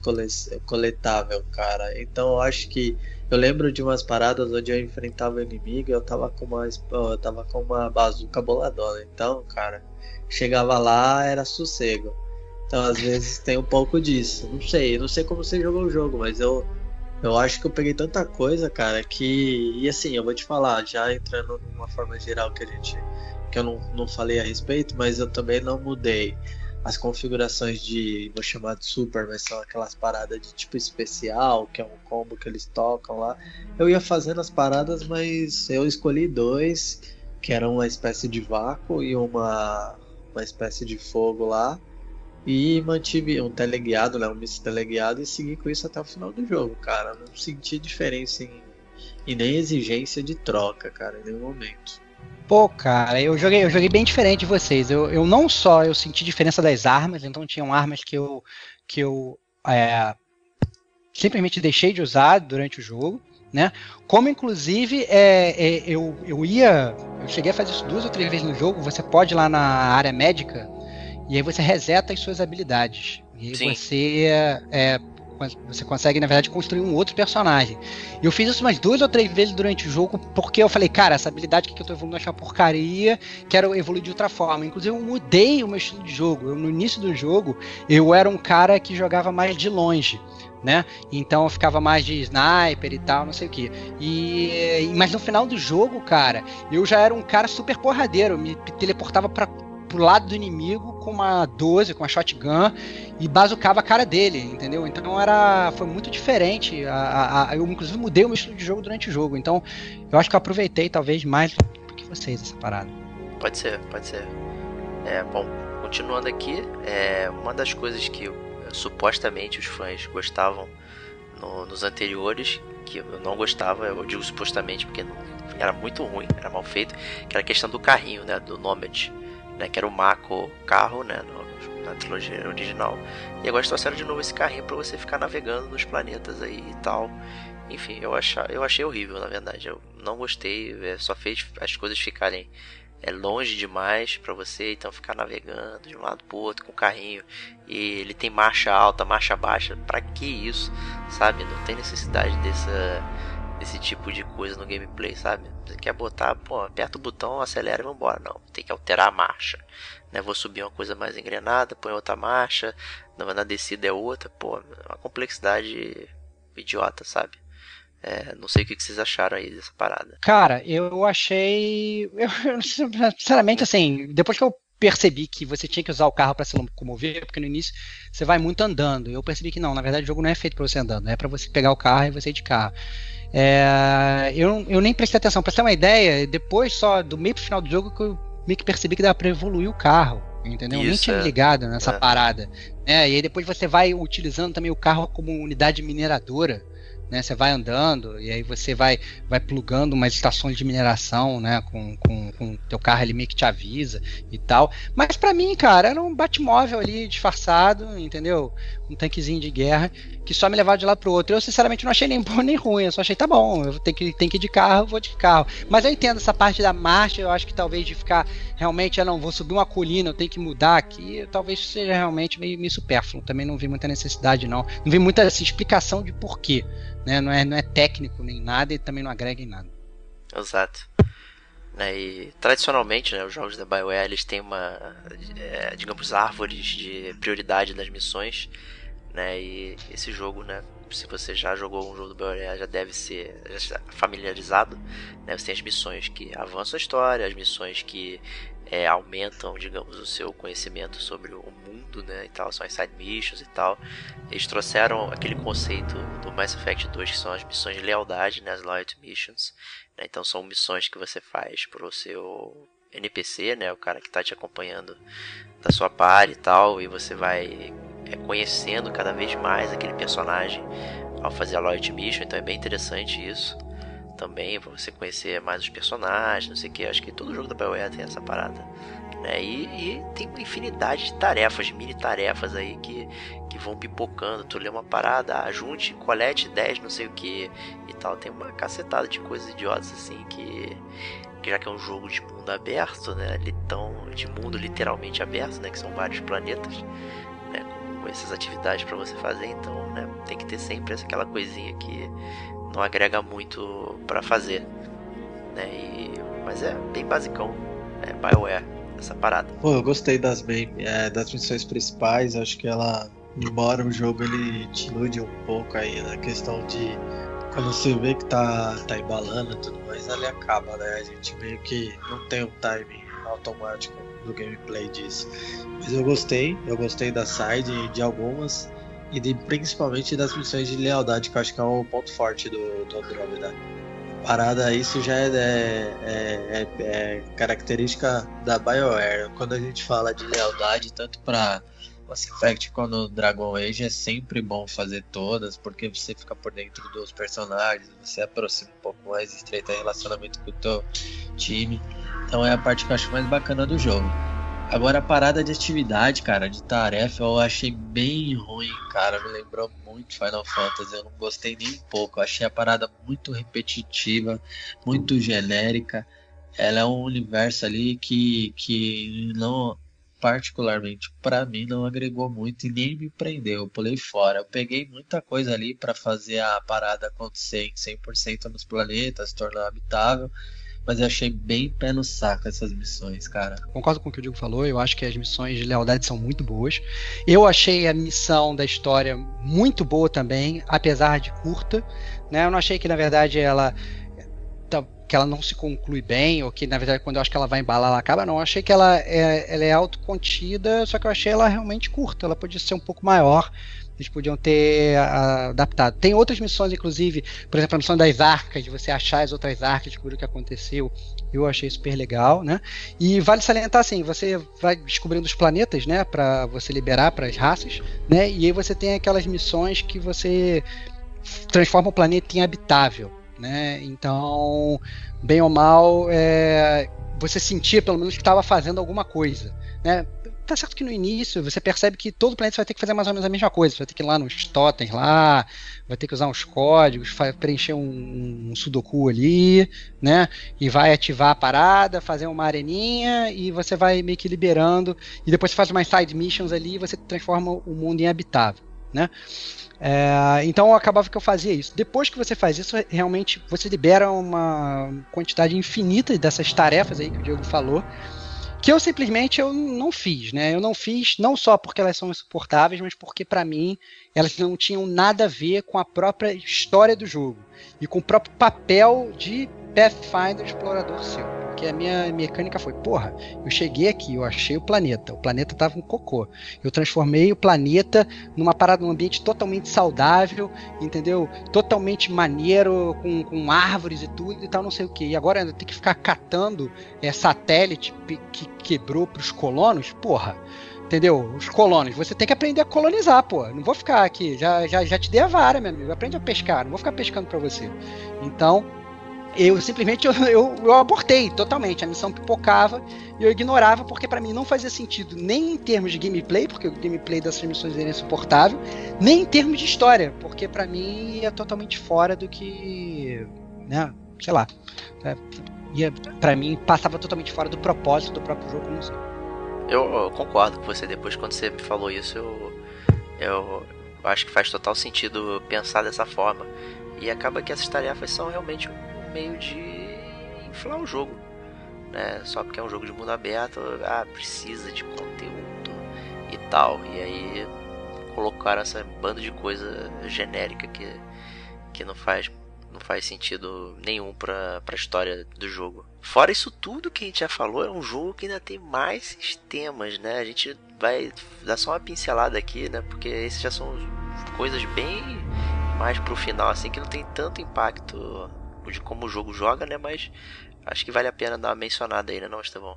coletável, cara. Então eu acho que eu lembro de umas paradas onde eu enfrentava o inimigo e eu tava com uma, eu tava com uma bazuca boladona. Então, cara, chegava lá era sossego. Então às vezes tem um pouco disso. Não sei, não sei como você jogou o jogo, mas eu eu acho que eu peguei tanta coisa, cara, que. E assim, eu vou te falar, já entrando numa forma geral que a gente. que eu não, não falei a respeito, mas eu também não mudei as configurações de. vou chamar de super, mas são aquelas paradas de tipo especial, que é um combo que eles tocam lá. Eu ia fazendo as paradas, mas eu escolhi dois, que eram uma espécie de vácuo e uma, uma espécie de fogo lá. E mantive um teleguiado, né? Um misto teleguiado e segui com isso até o final do jogo, cara. Não senti diferença em, e nem exigência de troca, cara, em nenhum momento. Pô, cara, eu joguei, eu joguei bem diferente de vocês. Eu, eu não só eu senti diferença das armas, então tinham armas que eu, que eu é, simplesmente deixei de usar durante o jogo, né? Como inclusive é, é, eu, eu ia, eu cheguei a fazer isso duas ou três vezes no jogo. Você pode ir lá na área médica e aí você reseta as suas habilidades. E Sim. você é, você consegue, na verdade, construir um outro personagem. E eu fiz isso umas duas ou três vezes durante o jogo, porque eu falei, cara, essa habilidade que eu tô evoluindo acho uma porcaria, quero evoluir de outra forma. Inclusive, eu mudei o meu estilo de jogo. Eu, no início do jogo, eu era um cara que jogava mais de longe. Né? Então eu ficava mais de sniper e tal, não sei o que. E mas no final do jogo, cara, eu já era um cara super porradeiro, eu me teleportava para pro lado do inimigo com uma 12, com uma shotgun e bazucava a cara dele, entendeu? Então era foi muito diferente. A, a, a, eu inclusive mudei o meu estilo de jogo durante o jogo. Então eu acho que eu aproveitei talvez mais do que vocês essa parada. Pode ser, pode ser. É, bom, continuando aqui, é, uma das coisas que supostamente os fãs gostavam no, nos anteriores, que eu não gostava, eu digo supostamente porque era muito ruim, era mal feito, que era a questão do carrinho, né, do Nomad né, que era o Mako carro, né, no, na trilogia original. E agora trouxeram de novo esse carrinho para você ficar navegando nos planetas aí e tal. Enfim, eu, achei, eu achei horrível, na verdade. Eu não gostei, é, só fez as coisas ficarem é longe demais para você, então ficar navegando de um lado pro outro com o carrinho. E ele tem marcha alta, marcha baixa. Para que isso? Sabe? Não tem necessidade dessa esse tipo de coisa no gameplay, sabe? Você quer botar, pô, aperta o botão, acelera e vambora. Não, tem que alterar a marcha. Né? Vou subir uma coisa mais engrenada, põe outra marcha, na descida é outra, pô, é uma complexidade idiota, sabe? É, não sei o que vocês acharam aí dessa parada. Cara, eu achei. Eu, sinceramente, assim, depois que eu percebi que você tinha que usar o carro para se locomover, porque no início você vai muito andando. Eu percebi que não, na verdade o jogo não é feito para você andando, é para você pegar o carro e você ir de carro. É, eu, eu nem prestei atenção. Pra ter uma ideia, depois só do meio pro final do jogo que eu meio que percebi que dava pra evoluir o carro. Entendeu? Isso, nem tinha é. ligado nessa é. parada. É, e aí depois você vai utilizando também o carro como unidade mineradora né? Você vai andando e aí você vai vai plugando umas estações de mineração, né? Com, com, com teu carro ele meio que te avisa e tal. Mas para mim, cara, era um batmóvel ali disfarçado, entendeu? Um tanquezinho de guerra que só me levava de lá pro outro. Eu sinceramente não achei nem bom nem ruim, eu só achei tá bom, eu tenho que, tenho que ir de carro, eu vou de carro. Mas eu entendo essa parte da marcha, eu acho que talvez de ficar realmente, ah não, vou subir uma colina, eu tenho que mudar aqui, talvez seja realmente meio, meio supérfluo. Também não vi muita necessidade não. Não vi muita assim, explicação de porquê né? Não é, não é técnico nem nada e também não agrega em nada. Exato. Né, e tradicionalmente, né, os jogos da BioWare eles têm uma, é, digamos, árvores de prioridade das missões, né? E esse jogo, né, se você já jogou um jogo do BioWare, já deve ser já familiarizado, né? Você tem as missões que avançam a história, as missões que é, aumentam, digamos, o seu conhecimento sobre o mundo, né, e tal, são as side missions e tal. Eles trouxeram aquele conceito do Mass Effect 2 que são as missões de lealdade, né, as loyalty missions. Né, então são missões que você faz pro seu NPC, né, o cara que está te acompanhando da sua par e tal, e você vai é, conhecendo cada vez mais aquele personagem ao fazer a loyalty mission, então é bem interessante isso também, para você conhecer mais os personagens, não sei o que. Acho que todo jogo da BioWare tem essa parada. Né? E, e, tem uma infinidade de tarefas, de mini tarefas aí que, que vão pipocando. Tu lê uma parada, ah, junte, colete 10, não sei o que e tal. Tem uma cacetada de coisas idiotas assim que, que já que é um jogo de mundo aberto, né, tão, de mundo literalmente aberto, né, que são vários planetas, com essas atividades para você fazer, então, né, tem que ter sempre aquela coisinha que não agrega muito para fazer, né, e, mas é bem basicão, é BioWare essa parada. Pô, eu gostei das, bem, é, das missões principais, acho que ela, embora o jogo ele te ilude um pouco aí na questão de quando você vê que tá, tá embalando e tudo mais, ele acaba, né? A gente meio que não tem um timing automático do gameplay disso. Mas eu gostei, eu gostei da side de algumas e de, principalmente das missões de lealdade, que eu acho que é o ponto forte do, do Andromeda. Parada, isso já é, é, é, é característica da BioWare. Quando a gente fala de lealdade, tanto para Mass Effect quando Dragon Age é sempre bom fazer todas, porque você fica por dentro dos personagens, você aproxima um pouco mais, estreita relacionamento com o teu time. Então é a parte que eu acho mais bacana do jogo. Agora a parada de atividade, cara, de tarefa, eu achei bem ruim, cara. Me lembrou muito Final Fantasy. Eu não gostei nem um pouco. Eu achei a parada muito repetitiva, muito genérica. Ela é um universo ali que, que não particularmente para mim não agregou muito e nem me prendeu. Eu pulei fora. Eu peguei muita coisa ali para fazer a parada acontecer em 100% nos planetas, tornar habitável, mas eu achei bem pé no saco essas missões, cara. Concordo com o que o Diego falou, eu acho que as missões de lealdade são muito boas. Eu achei a missão da história muito boa também, apesar de curta. Né? Eu não achei que, na verdade, ela que ela não se conclui bem, ou que na verdade quando eu acho que ela vai embalar ela acaba, não. Eu achei que ela é, ela é autocontida, só que eu achei ela realmente curta, ela podia ser um pouco maior. Eles podiam ter adaptado. Tem outras missões, inclusive, por exemplo, a missão das arcas, de você achar as outras arcas, descobrir o que aconteceu. Eu achei super legal, né? E vale salientar assim, você vai descobrindo os planetas, né, para você liberar para as raças, né? E aí você tem aquelas missões que você transforma o planeta em habitável. Né? Então, bem ou mal, é, você sentia pelo menos que estava fazendo alguma coisa. Né? Tá certo que no início você percebe que todo planeta vai ter que fazer mais ou menos a mesma coisa. Você vai ter que ir lá nos totens lá, vai ter que usar uns códigos, preencher um, um, sudoku ali, né? E vai ativar a parada, fazer uma areninha e você vai meio que liberando. E depois você faz umas side missions ali e você transforma o mundo em habitável, né? É, então acabava que eu fazia isso. Depois que você faz isso, realmente você libera uma quantidade infinita dessas tarefas aí que o Diego falou, que eu simplesmente eu não fiz, né? Eu não fiz não só porque elas são insuportáveis, mas porque para mim elas não tinham nada a ver com a própria história do jogo e com o próprio papel de Pathfinder explorador seu. Porque a minha mecânica foi, porra, eu cheguei aqui, eu achei o planeta, o planeta tava um cocô. Eu transformei o planeta numa parada, num ambiente totalmente saudável, entendeu? Totalmente maneiro, com, com árvores e tudo e tal, não sei o que. E agora eu tenho que ficar catando é, satélite que quebrou pros colonos, porra entendeu? Os colonos. Você tem que aprender a colonizar, pô. Não vou ficar aqui. Já, já, já te dei a vara, meu amigo. Aprende a pescar. Não vou ficar pescando para você. Então, eu simplesmente eu, eu, eu, abortei totalmente. A missão pipocava e eu ignorava porque para mim não fazia sentido nem em termos de gameplay, porque o gameplay dessas missões era insuportável, nem em termos de história, porque para mim ia totalmente fora do que, né, sei lá, é, ia para mim passava totalmente fora do propósito do próprio jogo eu, eu concordo com você depois quando você me falou isso, eu, eu acho que faz total sentido pensar dessa forma. E acaba que essas tarefas são realmente meio de inflar o jogo. Né? Só porque é um jogo de mundo aberto, ah, precisa de conteúdo e tal. E aí colocaram essa banda de coisa genérica que, que não faz não faz sentido nenhum para a história do jogo. Fora isso tudo que a gente já falou, é um jogo que ainda tem mais sistemas, né? A gente vai dar só uma pincelada aqui, né? Porque esses já são coisas bem mais pro final, assim, que não tem tanto impacto de como o jogo joga, né? Mas acho que vale a pena dar uma mencionada aí, né, não, Estevão?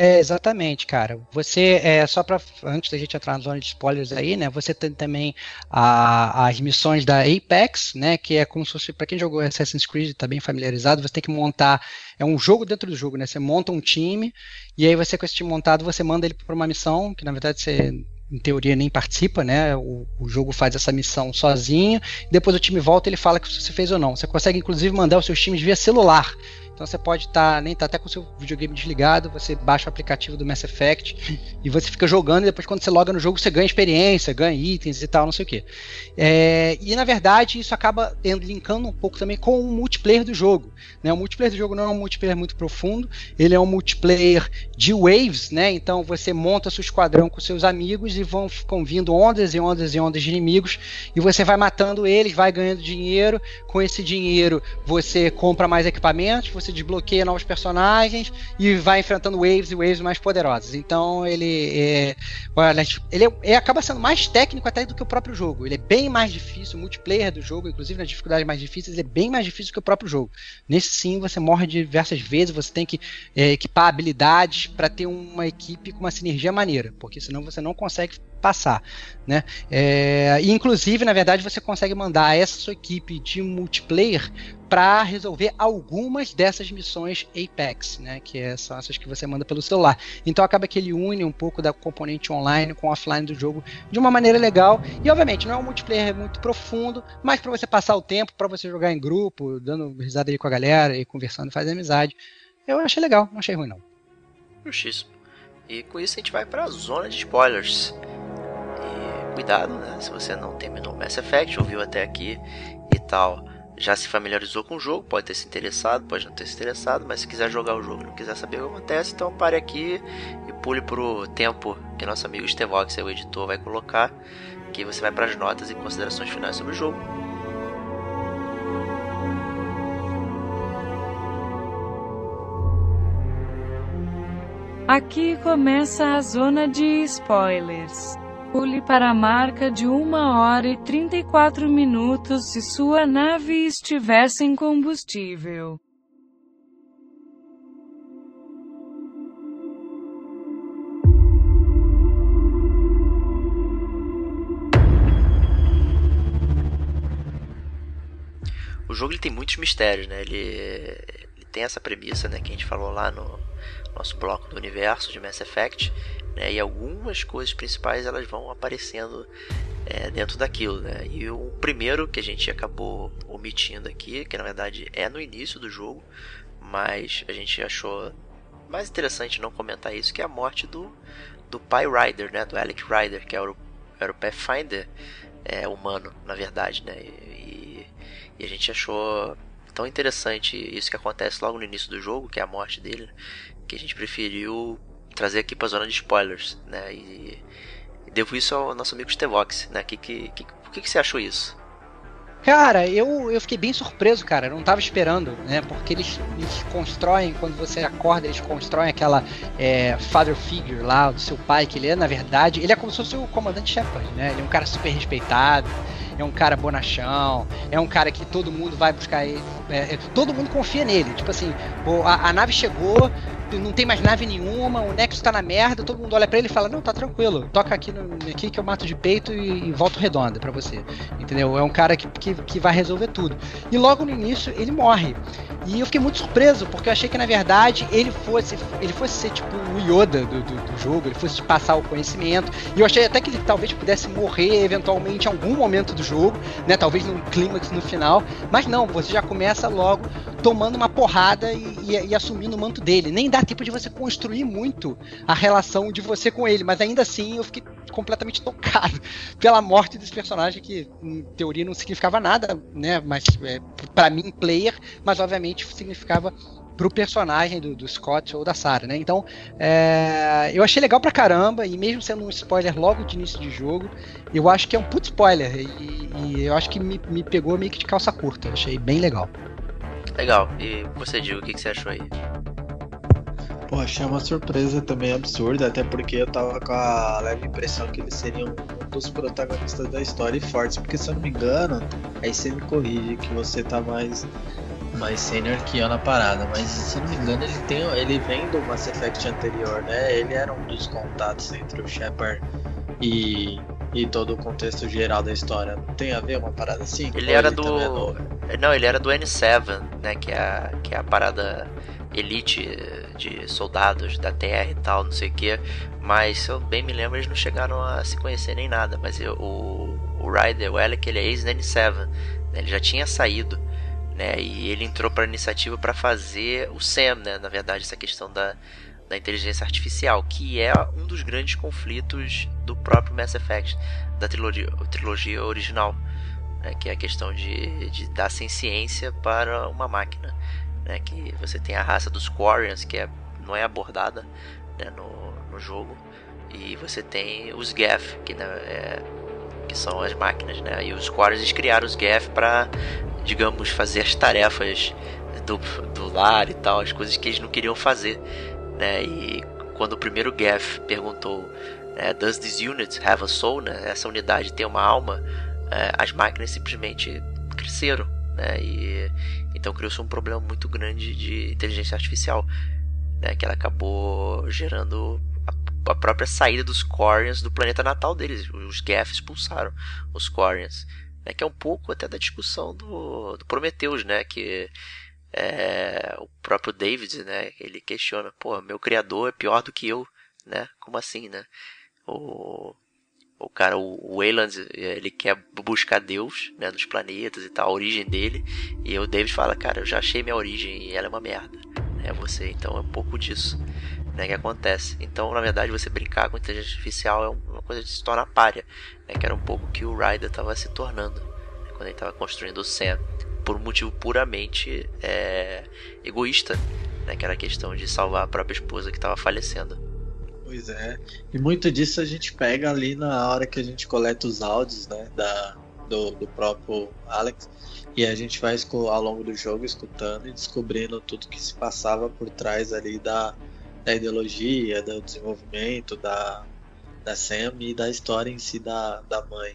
É, exatamente, cara. Você, é, só para antes da gente entrar na zona de spoilers aí, né? Você tem também a, as missões da Apex, né? Que é como se fosse, para quem jogou Assassin's Creed, tá bem familiarizado, você tem que montar, é um jogo dentro do jogo, né? Você monta um time e aí você com esse time montado, você manda ele para uma missão que na verdade você em teoria nem participa, né? O, o, jogo faz essa missão sozinho, depois o time volta e ele fala que você fez ou não. Você consegue inclusive mandar os seus times via celular. Então você pode estar, tá, nem tá até com o seu videogame desligado, você baixa o aplicativo do Mass Effect e você fica jogando e depois quando você loga no jogo você ganha experiência, ganha itens e tal, não sei o que. É, e na verdade isso acaba linkando um pouco também com o multiplayer do jogo. Né? O multiplayer do jogo não é um multiplayer muito profundo, ele é um multiplayer de waves, né? Então você monta seu esquadrão com seus amigos e vão ficam vindo ondas e ondas e ondas de inimigos e você vai matando eles, vai ganhando dinheiro. Com esse dinheiro você compra mais equipamentos, você desbloqueia novos personagens e vai enfrentando waves e waves mais poderosas. Então ele é, ele é, ele acaba sendo mais técnico até do que o próprio jogo. Ele é bem mais difícil, o multiplayer do jogo, inclusive nas dificuldades mais difíceis, ele é bem mais difícil que o próprio jogo. Nesse sim você morre diversas vezes, você tem que é, equipar habilidades para ter uma equipe com uma sinergia maneira, porque senão você não consegue passar, né? É, inclusive, na verdade, você consegue mandar essa sua equipe de multiplayer para resolver algumas dessas missões Apex, né? Que é, são essas que você manda pelo celular. Então acaba que ele une um pouco da componente online com offline do jogo de uma maneira legal. E obviamente não é um multiplayer muito profundo, mas para você passar o tempo, para você jogar em grupo, dando risada ali com a galera e conversando, fazer amizade, eu achei legal, não achei ruim não. E com isso a gente vai para a zona de spoilers cuidado, né? Se você não terminou Mass Effect, ouviu até aqui e tal, já se familiarizou com o jogo, pode ter se interessado, pode não ter se interessado, mas se quiser jogar o jogo não quiser saber o que acontece, então pare aqui e pule pro tempo que nosso amigo Stevox, o editor, vai colocar, que você vai para as notas e considerações finais sobre o jogo. Aqui começa a zona de spoilers. Pule para a marca de 1 hora e 34 minutos se sua nave estiver sem combustível. O jogo ele tem muitos mistérios, né? Ele, tem essa premissa, né, que a gente falou lá no nosso bloco do universo de Mass Effect, né? E algumas coisas principais elas vão aparecendo é, dentro daquilo, né? E o primeiro que a gente acabou omitindo aqui, que na verdade é no início do jogo, mas a gente achou mais interessante não comentar isso, que é a morte do, do pai Ryder, né? Do Alec Ryder, que era o, era o Pathfinder é, humano, na verdade, né? E, e, a gente achou tão interessante isso que acontece logo no início do jogo, que é a morte dele, que a gente preferiu trazer aqui para a zona de spoilers, né? E, devo isso ao nosso amigo Stevox, né? Que, que, que, por que, que você achou isso? Cara, eu, eu fiquei bem surpreso, cara. Eu não tava esperando, né? Porque eles, eles constroem, quando você acorda, eles constroem aquela é, father figure lá do seu pai, que ele é, na verdade, ele é como se fosse o comandante Shepard, né? Ele é um cara super respeitado, é um cara bonachão, é um cara que todo mundo vai buscar ele. É, é, todo mundo confia nele. Tipo assim, a, a nave chegou, não tem mais nave nenhuma, o Nexus tá na merda, todo mundo olha para ele e fala, não, tá tranquilo, toca aqui, no, aqui que eu mato de peito e, e volto redonda para você. Entendeu? É um cara que, que, que, vai resolver tudo. E logo no início ele morre. E eu fiquei muito surpreso, porque eu achei que na verdade ele fosse, ele fosse ser tipo o Yoda do, do, do jogo, ele fosse passar o conhecimento. E eu achei até que ele talvez pudesse morrer eventualmente em algum momento do jogo, né? Talvez num clímax no final. Mas não, você já começa logo tomando uma porrada e, e, e assumindo o manto dele. Nem dá dá tempo de você construir muito a relação de você com ele, mas ainda assim eu fiquei completamente tocado pela morte desse personagem que em teoria não significava nada, né, mas é, para mim player, mas obviamente significava pro personagem do, do, Scott ou da Sarah, né? Então, é, eu achei legal pra caramba, e mesmo sendo um spoiler logo de início de jogo, eu acho que é um puto spoiler, e, e eu acho que me, me, pegou meio que de calça curta, achei bem legal. Legal, e você, Diego, o que, que você achou aí? Pô, achei uma surpresa também absurda, até porque eu tava com a leve impressão que eles seriam um dos protagonistas da história e fortes, porque se eu não me engano, aí você me corrige que você tá mais mais senior que eu na parada, mas se eu não me engano ele tem ele vem do Mass Effect anterior, né? Ele era um dos contatos entre o Shepard e e todo o contexto geral da história. Não tem a ver uma parada assim? Ele era ele do Não, ele era do N7, né, que é a, que é a parada elite de soldados da Terra e tal, não sei o que. Mas se eu bem me lembro, eles não chegaram a se conhecer nem nada. Mas eu, o, o Ryder, o Alec, ele é ex-N7. Né? Ele já tinha saído né? E ele entrou para a iniciativa para fazer o Sam, né? Na verdade, essa questão da, da inteligência artificial, que é um dos grandes conflitos do próprio Mass Effect, da trilogia, trilogia original, né? que é a questão de, de dar ciência para uma máquina. Né? Que você tem a raça dos Quarians, que é, não é abordada né? no, no jogo, e você tem os Geth, que, né, é, que são as máquinas, né? E os Quarians criaram os Geth para digamos, fazer as tarefas do, do lar e tal, as coisas que eles não queriam fazer, né? E quando o primeiro Geth perguntou, né, Does this unit have a soul? Né? Essa unidade tem uma alma? É, as máquinas simplesmente cresceram, né? E então criou-se um problema muito grande de inteligência artificial, né? Que ela acabou gerando a, a própria saída dos Quarians do planeta natal deles. Os Geth expulsaram os Quarians né, que é um pouco até da discussão do, do Prometheus, né, que é, o próprio David, né, ele questiona, pô, meu criador é pior do que eu, né, como assim, né, o, o cara, o Wayland, ele quer buscar Deus, né, nos planetas e tal, a origem dele, e o David fala, cara, eu já achei minha origem e ela é uma merda, né, você, então é um pouco disso, né, que acontece. Então, na verdade, você brincar com inteligência artificial é uma coisa de se tornar párea, né, que era um pouco que o Ryder estava se tornando né, quando ele estava construindo o Sam, por um motivo puramente é, egoísta, né, que era a questão de salvar a própria esposa que estava falecendo. Pois é, e muito disso a gente pega ali na hora que a gente coleta os áudios, né, da, do, do próprio Alex, e a gente vai ao longo do jogo escutando e descobrindo tudo que se passava por trás ali da, da ideologia, do desenvolvimento da, da Sam e da história em si da, da mãe.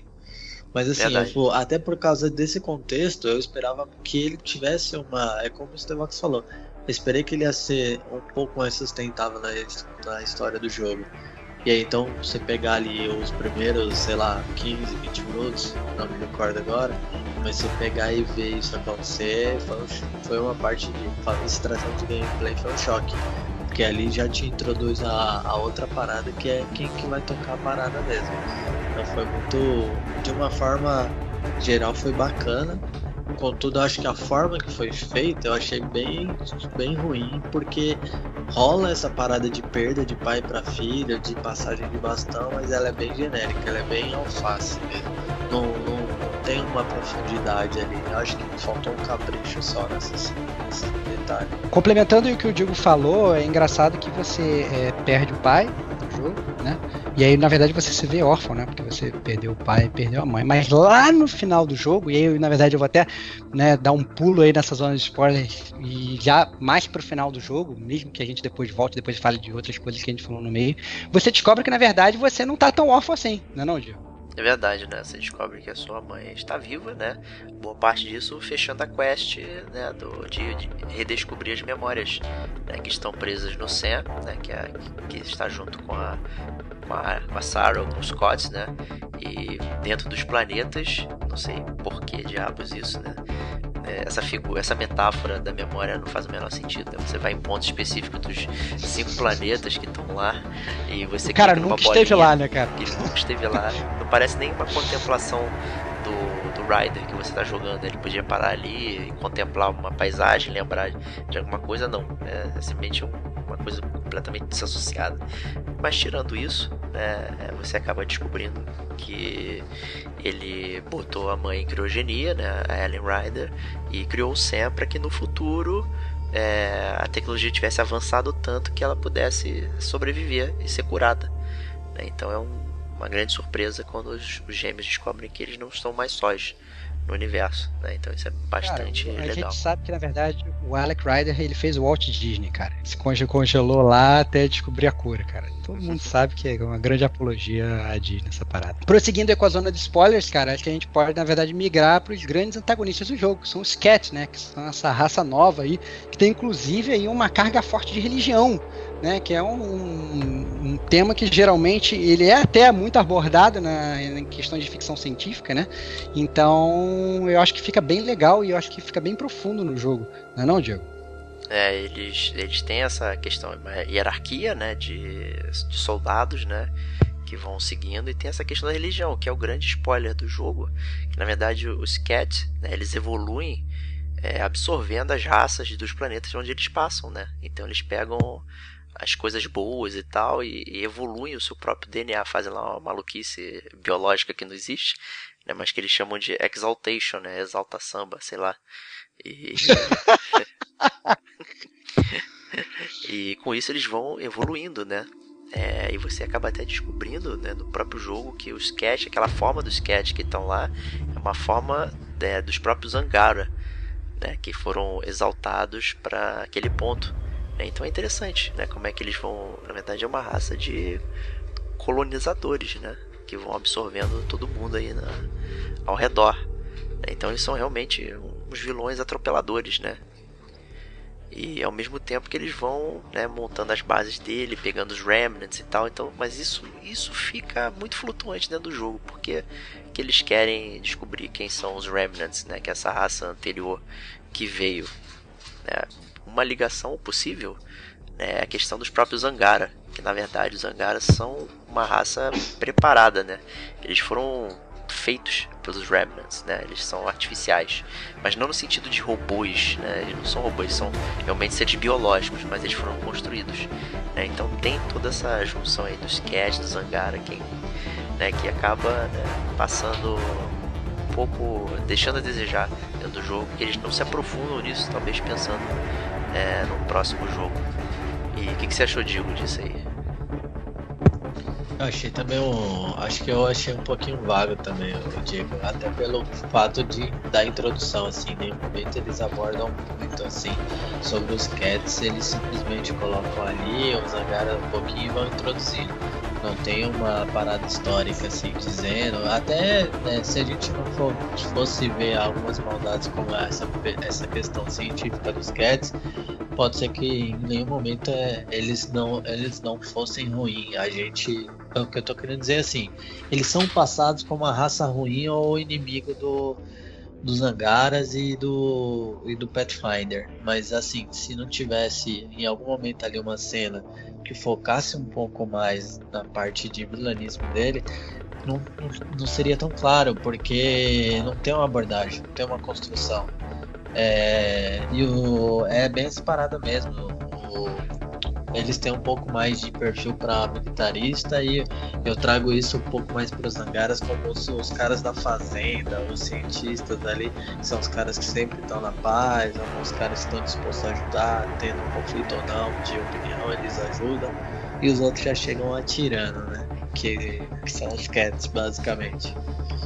Mas assim, até por causa desse contexto, eu esperava que ele tivesse uma. É como o Stevox falou. Eu esperei que ele ia ser um pouco mais sustentável na, na história do jogo. E aí então você pegar ali os primeiros, sei lá, 15, 20 minutos, não me recordo agora, mas você pegar e ver isso acontecer, foi, foi uma parte de extração de gameplay, foi um choque. Porque ali já te introduz a, a outra parada que é quem que vai tocar a parada mesmo. Então foi muito. De uma forma geral foi bacana. Contudo, acho que a forma que foi feita eu achei bem, bem ruim, porque rola essa parada de perda de pai para filha, de passagem de bastão, mas ela é bem genérica, ela é bem alface mesmo. Não, não, tem uma profundidade ali. Eu acho que faltou um capricho só nesse, nesse detalhe. Complementando o que o Diego falou, é engraçado que você é, perde o pai jogo, né? E aí, na verdade, você se vê órfão, né? Porque você perdeu o pai, perdeu a mãe. Mas lá no final do jogo, e aí, na verdade, eu vou até né, dar um pulo aí nessa zona de spoiler e já mais pro final do jogo, mesmo que a gente depois volte, depois fale de outras coisas que a gente falou no meio, você descobre que, na verdade, você não tá tão órfão assim, não é não, Diego? É verdade, né? Você descobre que a sua mãe está viva, né? Boa parte disso fechando a quest, né? Do, de, de redescobrir as memórias né? que estão presas no Sam, né? Que, é, que está junto com a, com a, com a Sarah, com os Scott, né? E dentro dos planetas, não sei por que diabos isso, né? Essa figura, essa metáfora da memória não faz o menor sentido. Né? Você vai em pontos específicos dos cinco planetas que estão lá e você cara nunca esteve lá, né, cara? Que nunca esteve lá. Não parece nenhuma contemplação do, Rider que você está jogando. Ele podia parar ali e contemplar uma paisagem, lembrar de alguma coisa, não. É simplesmente uma coisa completamente desassociada. Mas tirando isso, né, você acaba descobrindo que ele botou a mãe em criogenia, né, a Ellen Ryder, e criou o Sam para que no futuro é, a tecnologia tivesse avançado tanto que ela pudesse sobreviver e ser curada. Né? Então é um, uma grande surpresa quando os, os, gêmeos descobrem que eles não estão mais sós no universo, né? Então isso é bastante cara, a legal. A gente sabe que na verdade o Alec Ryder ele fez o Walt Disney, cara. Se congelou lá até descobrir a cura, cara. Todo mundo sabe que é uma grande apologia a Disney nessa parada. Prosseguindo com a zona de spoilers, cara, acho que a gente pode na verdade migrar para os grandes antagonistas do jogo, que são os Cat, né? Que são essa raça nova aí, que tem inclusive aí uma carga forte de religião né, que é um, um, tema que geralmente ele é até muito abordado na, em questão de ficção científica, né? Então eu acho que fica bem legal e eu acho que fica bem profundo no jogo, não é não, Diego? É, eles, eles têm essa questão, uma hierarquia, né, de, de soldados, né, que vão seguindo e tem essa questão da religião, que é o grande spoiler do jogo, que na verdade os Cat, né, eles evoluem é, absorvendo as raças dos planetas onde eles passam, né? Então eles pegam as coisas boas e tal e, e evoluem o seu próprio DNA, fazem lá uma maluquice biológica que não existe, né? Mas que eles chamam de exaltation, né? Exalta samba, sei lá. E... e com isso eles vão evoluindo, né? É, e você acaba até descobrindo né, no próprio jogo que o sketch, aquela forma do sketch que estão lá, é uma forma né, dos próprios Angara, né, que foram exaltados para aquele ponto. Né? Então é interessante né, como é que eles vão. Na verdade, é uma raça de colonizadores né, que vão absorvendo todo mundo aí na, ao redor. Né? Então eles são realmente uns vilões atropeladores, né? E ao mesmo tempo que eles vão né, montando as bases dele, pegando os remnants e tal. Então, mas isso, isso fica muito flutuante dentro do jogo, porque que eles querem descobrir quem são os remnants, né, que é essa raça anterior que veio. Né, uma ligação possível né, é a questão dos próprios Angara, que na verdade os Angaras são uma raça preparada, né? Eles foram feitos pelos Remnants, né? Eles são artificiais, mas não no sentido de robôs, né? Eles não são robôs, são realmente seres biológicos, mas eles foram construídos, né? Então tem toda essa junção aí dos Cat, dos Angara, que, né? que acaba né? passando pouco, deixando a desejar dentro do jogo, que eles não se aprofundam nisso, talvez pensando é, no próximo jogo. E o que, que você achou, Diego, disso aí? Eu achei também um. Acho que eu achei um pouquinho vago também, o Diego. Até pelo fato de da introdução, assim, nenhum momento eles abordam muito assim sobre os cats, eles simplesmente colocam ali, os agarram um pouquinho e vão introduzindo. Não tem uma parada histórica assim dizendo. Até né, se a gente não for, fosse ver algumas maldades como essa, essa questão científica dos cats, pode ser que em nenhum momento é, eles não eles não fossem ruins. A gente o que eu tô querendo dizer é assim, eles são passados como uma raça ruim ou inimigo do dos Angaras e do e do Pathfinder, mas assim, se não tivesse em algum momento ali uma cena que focasse um pouco mais na parte de vilanismo dele, não, não seria tão claro, porque não tem uma abordagem, não tem uma construção. É, e o, é bem essa parada mesmo. O, eles têm um pouco mais de perfil para militarista e eu trago isso um pouco mais para os Angaras como os, os, caras da fazenda, os cientistas ali, são os caras que sempre estão na paz, alguns caras que estão dispostos a ajudar, tendo um conflito ou não de opinião, eles ajudam, e os outros já chegam atirando, né? Que, que são os cats, basicamente.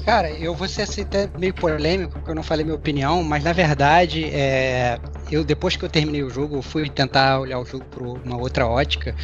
Cara, eu vou ser assim, até meio polêmico, porque eu não falei minha opinião, mas na verdade, é, eu depois que eu terminei o jogo, fui tentar olhar o jogo por uma outra ótica,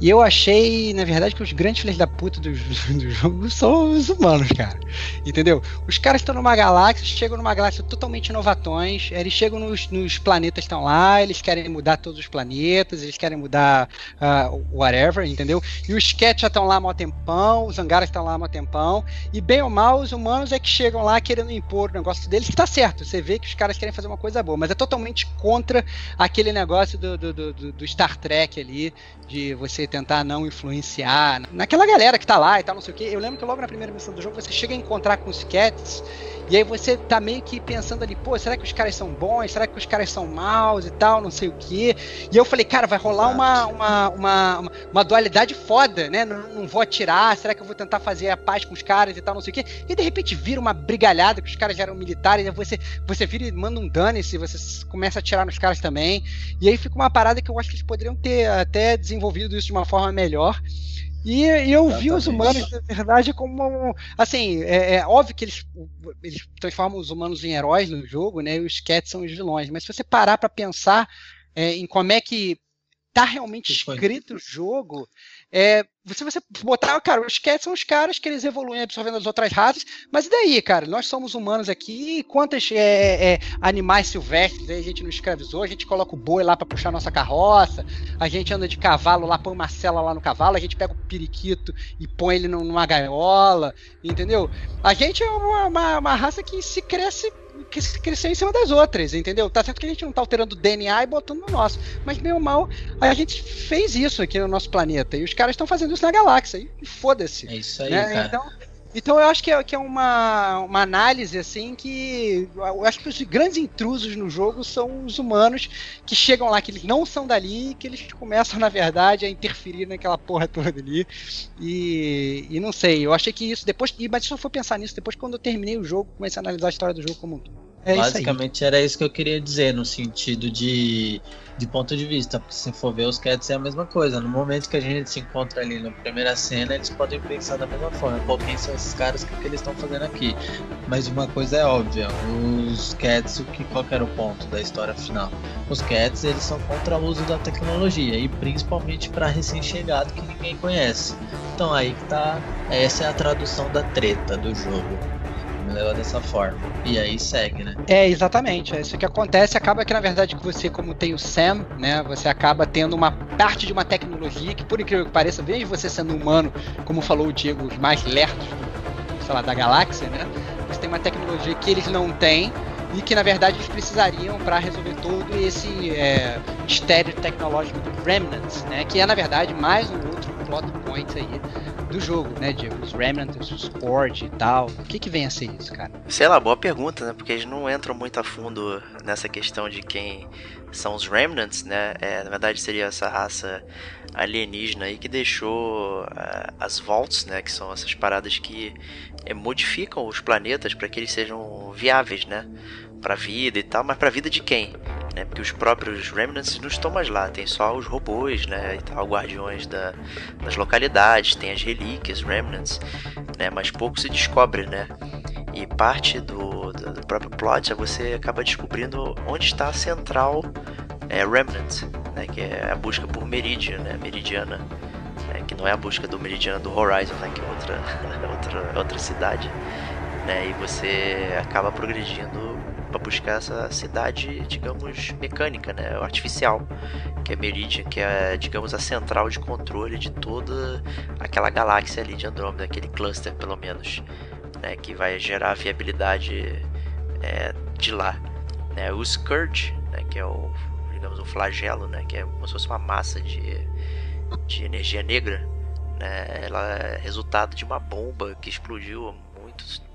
e eu achei, na verdade, que os grandes filhos da puta do, do jogo são os humanos, cara. Entendeu? Os caras estão numa galáxia, chegam numa galáxia totalmente novatões, eles chegam nos, nos planetas estão lá, eles querem mudar todos os planetas, eles querem mudar uh, whatever, entendeu? E os Cat já estão lá há mó tempão, os Angaras estão lá há mó tempão, e bem ou mal, os humanos é que chegam lá querendo impor o negócio deles, que tá certo, você vê que os caras querem fazer uma coisa boa, mas é totalmente contra aquele negócio do, do, do, do Star Trek ali, de você tentar não influenciar naquela galera que tá lá e tal, não sei o que. Eu lembro que logo na primeira missão do jogo você chega a encontrar com os Cats e aí você tá meio que pensando ali, pô, será que os caras são bons? Será que os caras são maus e tal, não sei o que. E eu falei, cara, vai rolar uma, uma, uma, uma, dualidade foda, né? Não, não, vou atirar, será que eu vou tentar fazer a paz com os caras e tal, não sei o que. E de repente vira uma brigalhada, que os caras já eram militares, e você, você vira e manda um dane-se, você começa a atirar nos caras também. E aí fica uma parada que eu acho que eles poderiam ter até desenvolvido isso de uma forma melhor. E, e eu Exatamente. vi os humanos, na verdade, como. Assim, é, é, óbvio que eles, eles transformam os humanos em heróis no jogo, né? E os cats são os vilões. Mas se você parar para pensar é, em como é que tá realmente escrito o jogo, é, se você botar, cara, os cats são os caras que eles evoluem absorvendo as outras raças, mas e daí, cara? Nós somos humanos aqui, quantos é, é, animais silvestres a gente não escravizou? A gente coloca o boi lá para puxar nossa carroça, a gente anda de cavalo lá, põe uma cela lá no cavalo, a gente pega o periquito e põe ele numa gaiola, entendeu? A gente é uma, uma, uma raça que se cresce que cresceu em cima das outras, entendeu? Tá certo que a gente não tá alterando o DNA e botando no nosso, mas meio mal a gente fez isso aqui no nosso planeta e os caras estão fazendo isso na galáxia e foda-se. É isso aí, né? cara. Então, Então eu acho que é, que é uma, uma análise assim que eu acho que os grandes intrusos no jogo são os humanos que chegam lá, que eles não são dali, que eles começam, na verdade, a interferir naquela porra toda ali. E, e não sei, eu achei que isso depois. Mas se eu for pensar nisso, depois quando eu terminei o jogo, comecei a analisar a história do jogo como um todo. É Basicamente isso era isso que eu queria dizer, no sentido de, de ponto de vista, porque se for ver os cats é a mesma coisa. No momento que a gente se encontra ali na primeira cena, eles podem pensar da mesma forma. Pô, quem são esses caras? O que, que eles estão fazendo aqui? Mas uma coisa é óbvia, os cats, o que, qual era o ponto da história final? Os cats, eles são contra o uso da tecnologia, e principalmente para recém-chegado que ninguém conhece. Então aí que tá, essa é a tradução da treta do jogo me leva dessa forma. E aí segue, né? É, exatamente. É isso que acontece. Acaba que, na verdade, que você, como tem o Sam, né? Você acaba tendo uma parte de uma tecnologia que, por incrível que pareça, veja você sendo humano, como falou o Diego, os mais lerdos, sei lá, da galáxia, né? Você tem uma tecnologia que eles não têm e que na verdade eles precisariam para resolver todo esse é, mistério tecnológico do Remnants, né? Que é na verdade mais um outro plot point aí do jogo, né, Diego? Os Remnants, o Sport e tal. O que que vem a ser isso, cara? Sei lá, boa pergunta, né? Porque eles não entram muito a fundo nessa questão de quem são os Remnants, né? É, na verdade seria essa raça alienígena aí que deixou uh, as Vaults, né? Que são essas paradas que é, modificam os planetas para que eles sejam viáveis, né? Para vida e tal, mas para vida de quem? Né? Porque os próprios Remnants não estão mais lá, tem só os robôs, né? E tal, guardiões da, das localidades, tem as relíquias, Remnants, né? Mas pouco se descobre, né? E parte do, do, do próprio plot é você acaba descobrindo onde está a central é, Remnant, né? Que é a busca por Meridian, né? Meridiana. Né? Que não é a busca do Meridiana do Horizon, né? Que é outra, outra, outra cidade. Né? E você acaba progredindo para buscar essa cidade, digamos, mecânica, né, artificial, que é Meridian, que é, digamos, a central de controle de toda aquela galáxia ali de Andrômeda, aquele cluster, pelo menos, né, que vai gerar a viabilidade é, de lá. Né. O Scourge, né, que é o, digamos, o flagelo, né, que é como se fosse uma massa de, de energia negra, né, ela é resultado de uma bomba que explodiu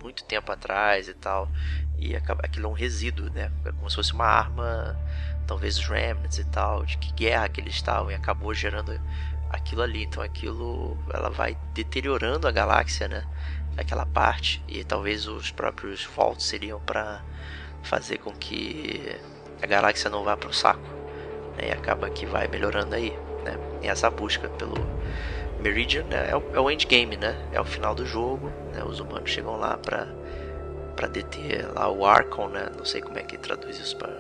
muito, tempo atrás e tal. E acaba, aquilo é um resíduo, né? É como se fosse uma arma, talvez os remnants e tal, de que guerra que eles estavam e acabou gerando aquilo ali. Então aquilo ela vai deteriorando a galáxia, né? Aquela parte e talvez os próprios Vaults seriam para fazer com que a galáxia não vá para o saco. Né? E acaba que vai melhorando aí, né? E essa busca pelo Meridian né? é, o, é o endgame, né? É o final do jogo, né? Os humanos chegam lá para para deter lá o Archon, né? Não sei como é que traduz isso para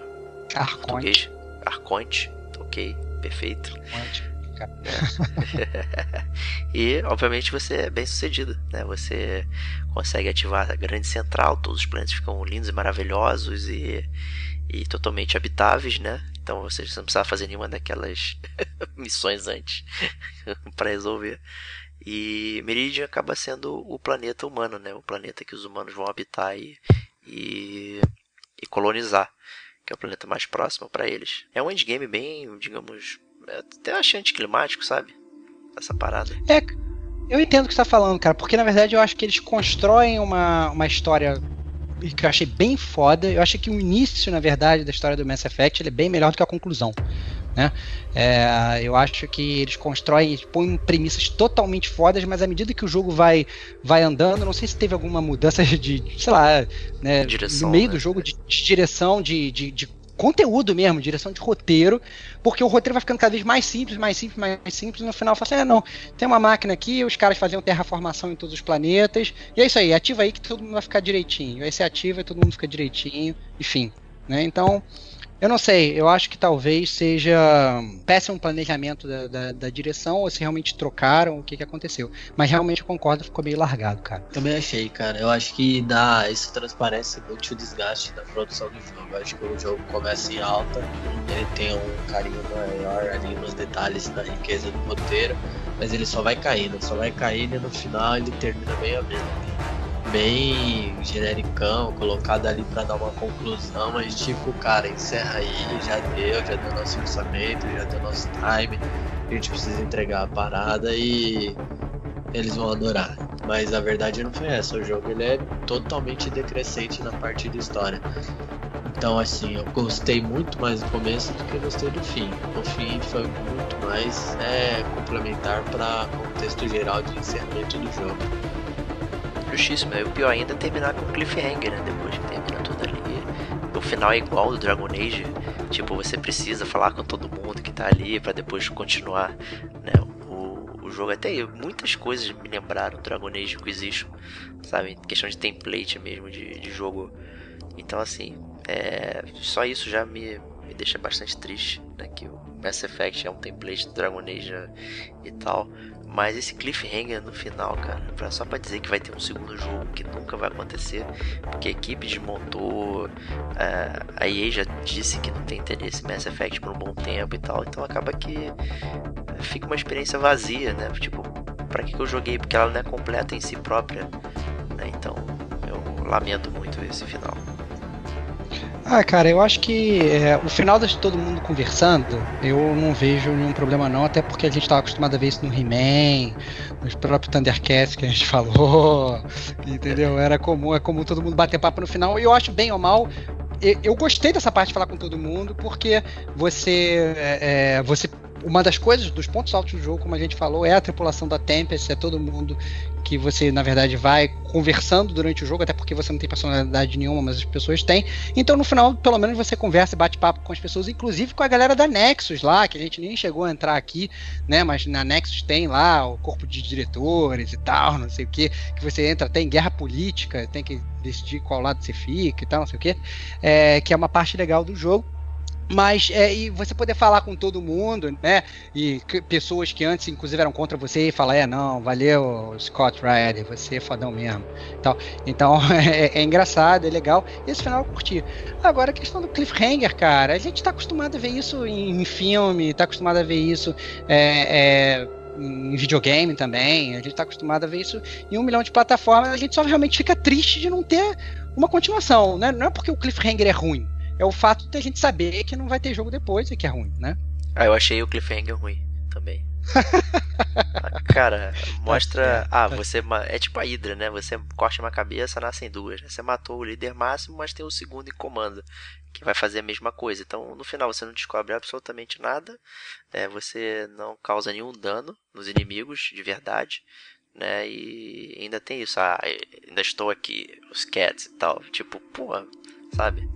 português. Arconte, ok, perfeito. e obviamente você é bem sucedido, né? Você consegue ativar a grande central, todos os planetas ficam lindos e maravilhosos e, e totalmente habitáveis, né? Então você não precisava fazer nenhuma daquelas missões antes para resolver. E Meridian acaba sendo o planeta humano, né? O planeta que os humanos vão habitar e, e, e colonizar, que é o planeta mais próximo para eles. É um endgame bem, digamos, é até achei anticlimático, sabe? Essa parada. É, eu entendo o que você tá falando, cara, porque na verdade eu acho que eles constroem uma, uma história que eu achei bem foda. Eu acho que o início, na verdade, da história do Mass Effect ele é bem melhor do que a conclusão. Né? É, eu acho que eles constroem, põem premissas totalmente fodas, mas à medida que o jogo vai, vai andando, não sei se teve alguma mudança de, sei lá, né, direção, no meio né? do jogo de, de direção, de, de, de, conteúdo mesmo, direção de roteiro, porque o roteiro vai ficando cada vez mais simples, mais simples, mais simples, e no final fala assim, é, não, tem uma máquina aqui, os caras faziam terraformação em todos os planetas, e é isso aí, ativa aí que todo mundo vai ficar direitinho, aí você ativa e todo mundo fica direitinho, enfim, né, então... Eu não sei, eu acho que talvez seja péssimo planejamento da, da, da, direção, ou se realmente trocaram, o que, que aconteceu. Mas realmente eu concordo, ficou meio largado, cara. Também achei, cara. Eu acho que dá. Isso transparece muito o desgaste da produção do jogo. Eu acho que o jogo começa em alta, ele tem um carinho maior ali nos detalhes da riqueza do roteiro, mas ele só vai caindo, só vai caindo e no final ele termina bem a menos bem genericão, colocado ali para dar uma conclusão, mas tipo, cara, encerra aí, já deu, já deu nosso orçamento, já deu nosso time, a gente precisa entregar a parada e eles vão adorar. Mas a verdade não foi essa. O jogo ele é totalmente decrescente na parte da história. Então, assim, eu gostei muito mais do começo do que gostei do fim. O fim foi muito mais é, complementar para contexto geral de encerramento do jogo. Justíssimo, e o pior ainda é terminar com cliffhanger, né? Depois que termina tudo ali. O final é igual do Dragon Age. Tipo, você precisa falar com todo mundo que tá ali para depois continuar, né? O, jogo até muitas coisas me lembraram Dragon Age Inquisition, sabe? Questão de template mesmo de, de jogo. Então assim, é, só isso já me, me deixa bastante triste, né? Que o Mass Effect é um template do Dragon Age e tal. Mas esse cliffhanger no final, cara, só pra dizer que vai ter um segundo jogo que nunca vai acontecer, porque a equipe desmontou, é, a EA já disse que não tem interesse em Mass Effect por um bom tempo e tal, então acaba que fica uma experiência vazia, né? Tipo, pra que eu joguei? Porque ela não é completa em si própria, né? Então eu lamento muito esse final. Ah, cara, eu acho que é, o final de todo mundo conversando, eu não vejo nenhum problema não, até porque a gente estava acostumado a ver isso no He-Man, nos próprios Thundercats que a gente falou, entendeu? Era comum, é comum todo mundo bater papo no final, e eu acho bem ou mal, eu gostei dessa parte de falar com todo mundo, porque você, é, é você uma das coisas, dos pontos altos do jogo, como a gente falou, é a tripulação da Tempest, é todo mundo que você, na verdade, vai conversando durante o jogo, até porque você não tem personalidade nenhuma, mas as pessoas têm. Então, no final, pelo menos você conversa e bate papo com as pessoas, inclusive com a galera da Nexus lá, que a gente nem chegou a entrar aqui, né? Mas na Nexus tem lá o corpo de diretores e tal, não sei o que, que você entra, tem guerra política, tem que decidir qual lado você fica e tal, não sei o que, é, que é uma parte legal do jogo. Mas é, e você poder falar com todo mundo, né? E que, pessoas que antes, inclusive, eram contra você e falar, é, não, valeu, Scott Ryder, você é fodão mesmo. Então, então é, é, engraçado, é legal. Esse final eu curti. Agora, a questão do cliffhanger, cara, a gente tá acostumado a ver isso em, em filme, tá acostumado a ver isso é, é em videogame também, a gente tá acostumado a ver isso em um milhão de plataformas, a gente só realmente fica triste de não ter uma continuação, né? Não é porque o cliffhanger é ruim é o fato de a gente saber que não vai ter jogo depois e que é ruim, né? Ah, eu achei o cliffhanger ruim também. Cara, mostra. Tá ah, tá você. É tipo a Hydra, né? Você corta uma cabeça, nascem duas. Né? Você matou o líder máximo, mas tem o segundo em comando, que vai fazer a mesma coisa. Então, no final, você não descobre absolutamente nada. Né? Você não causa nenhum dano nos inimigos de verdade. Né? E ainda tem isso. Ah, ainda estou aqui, os cats e tal. Tipo, pô, sabe?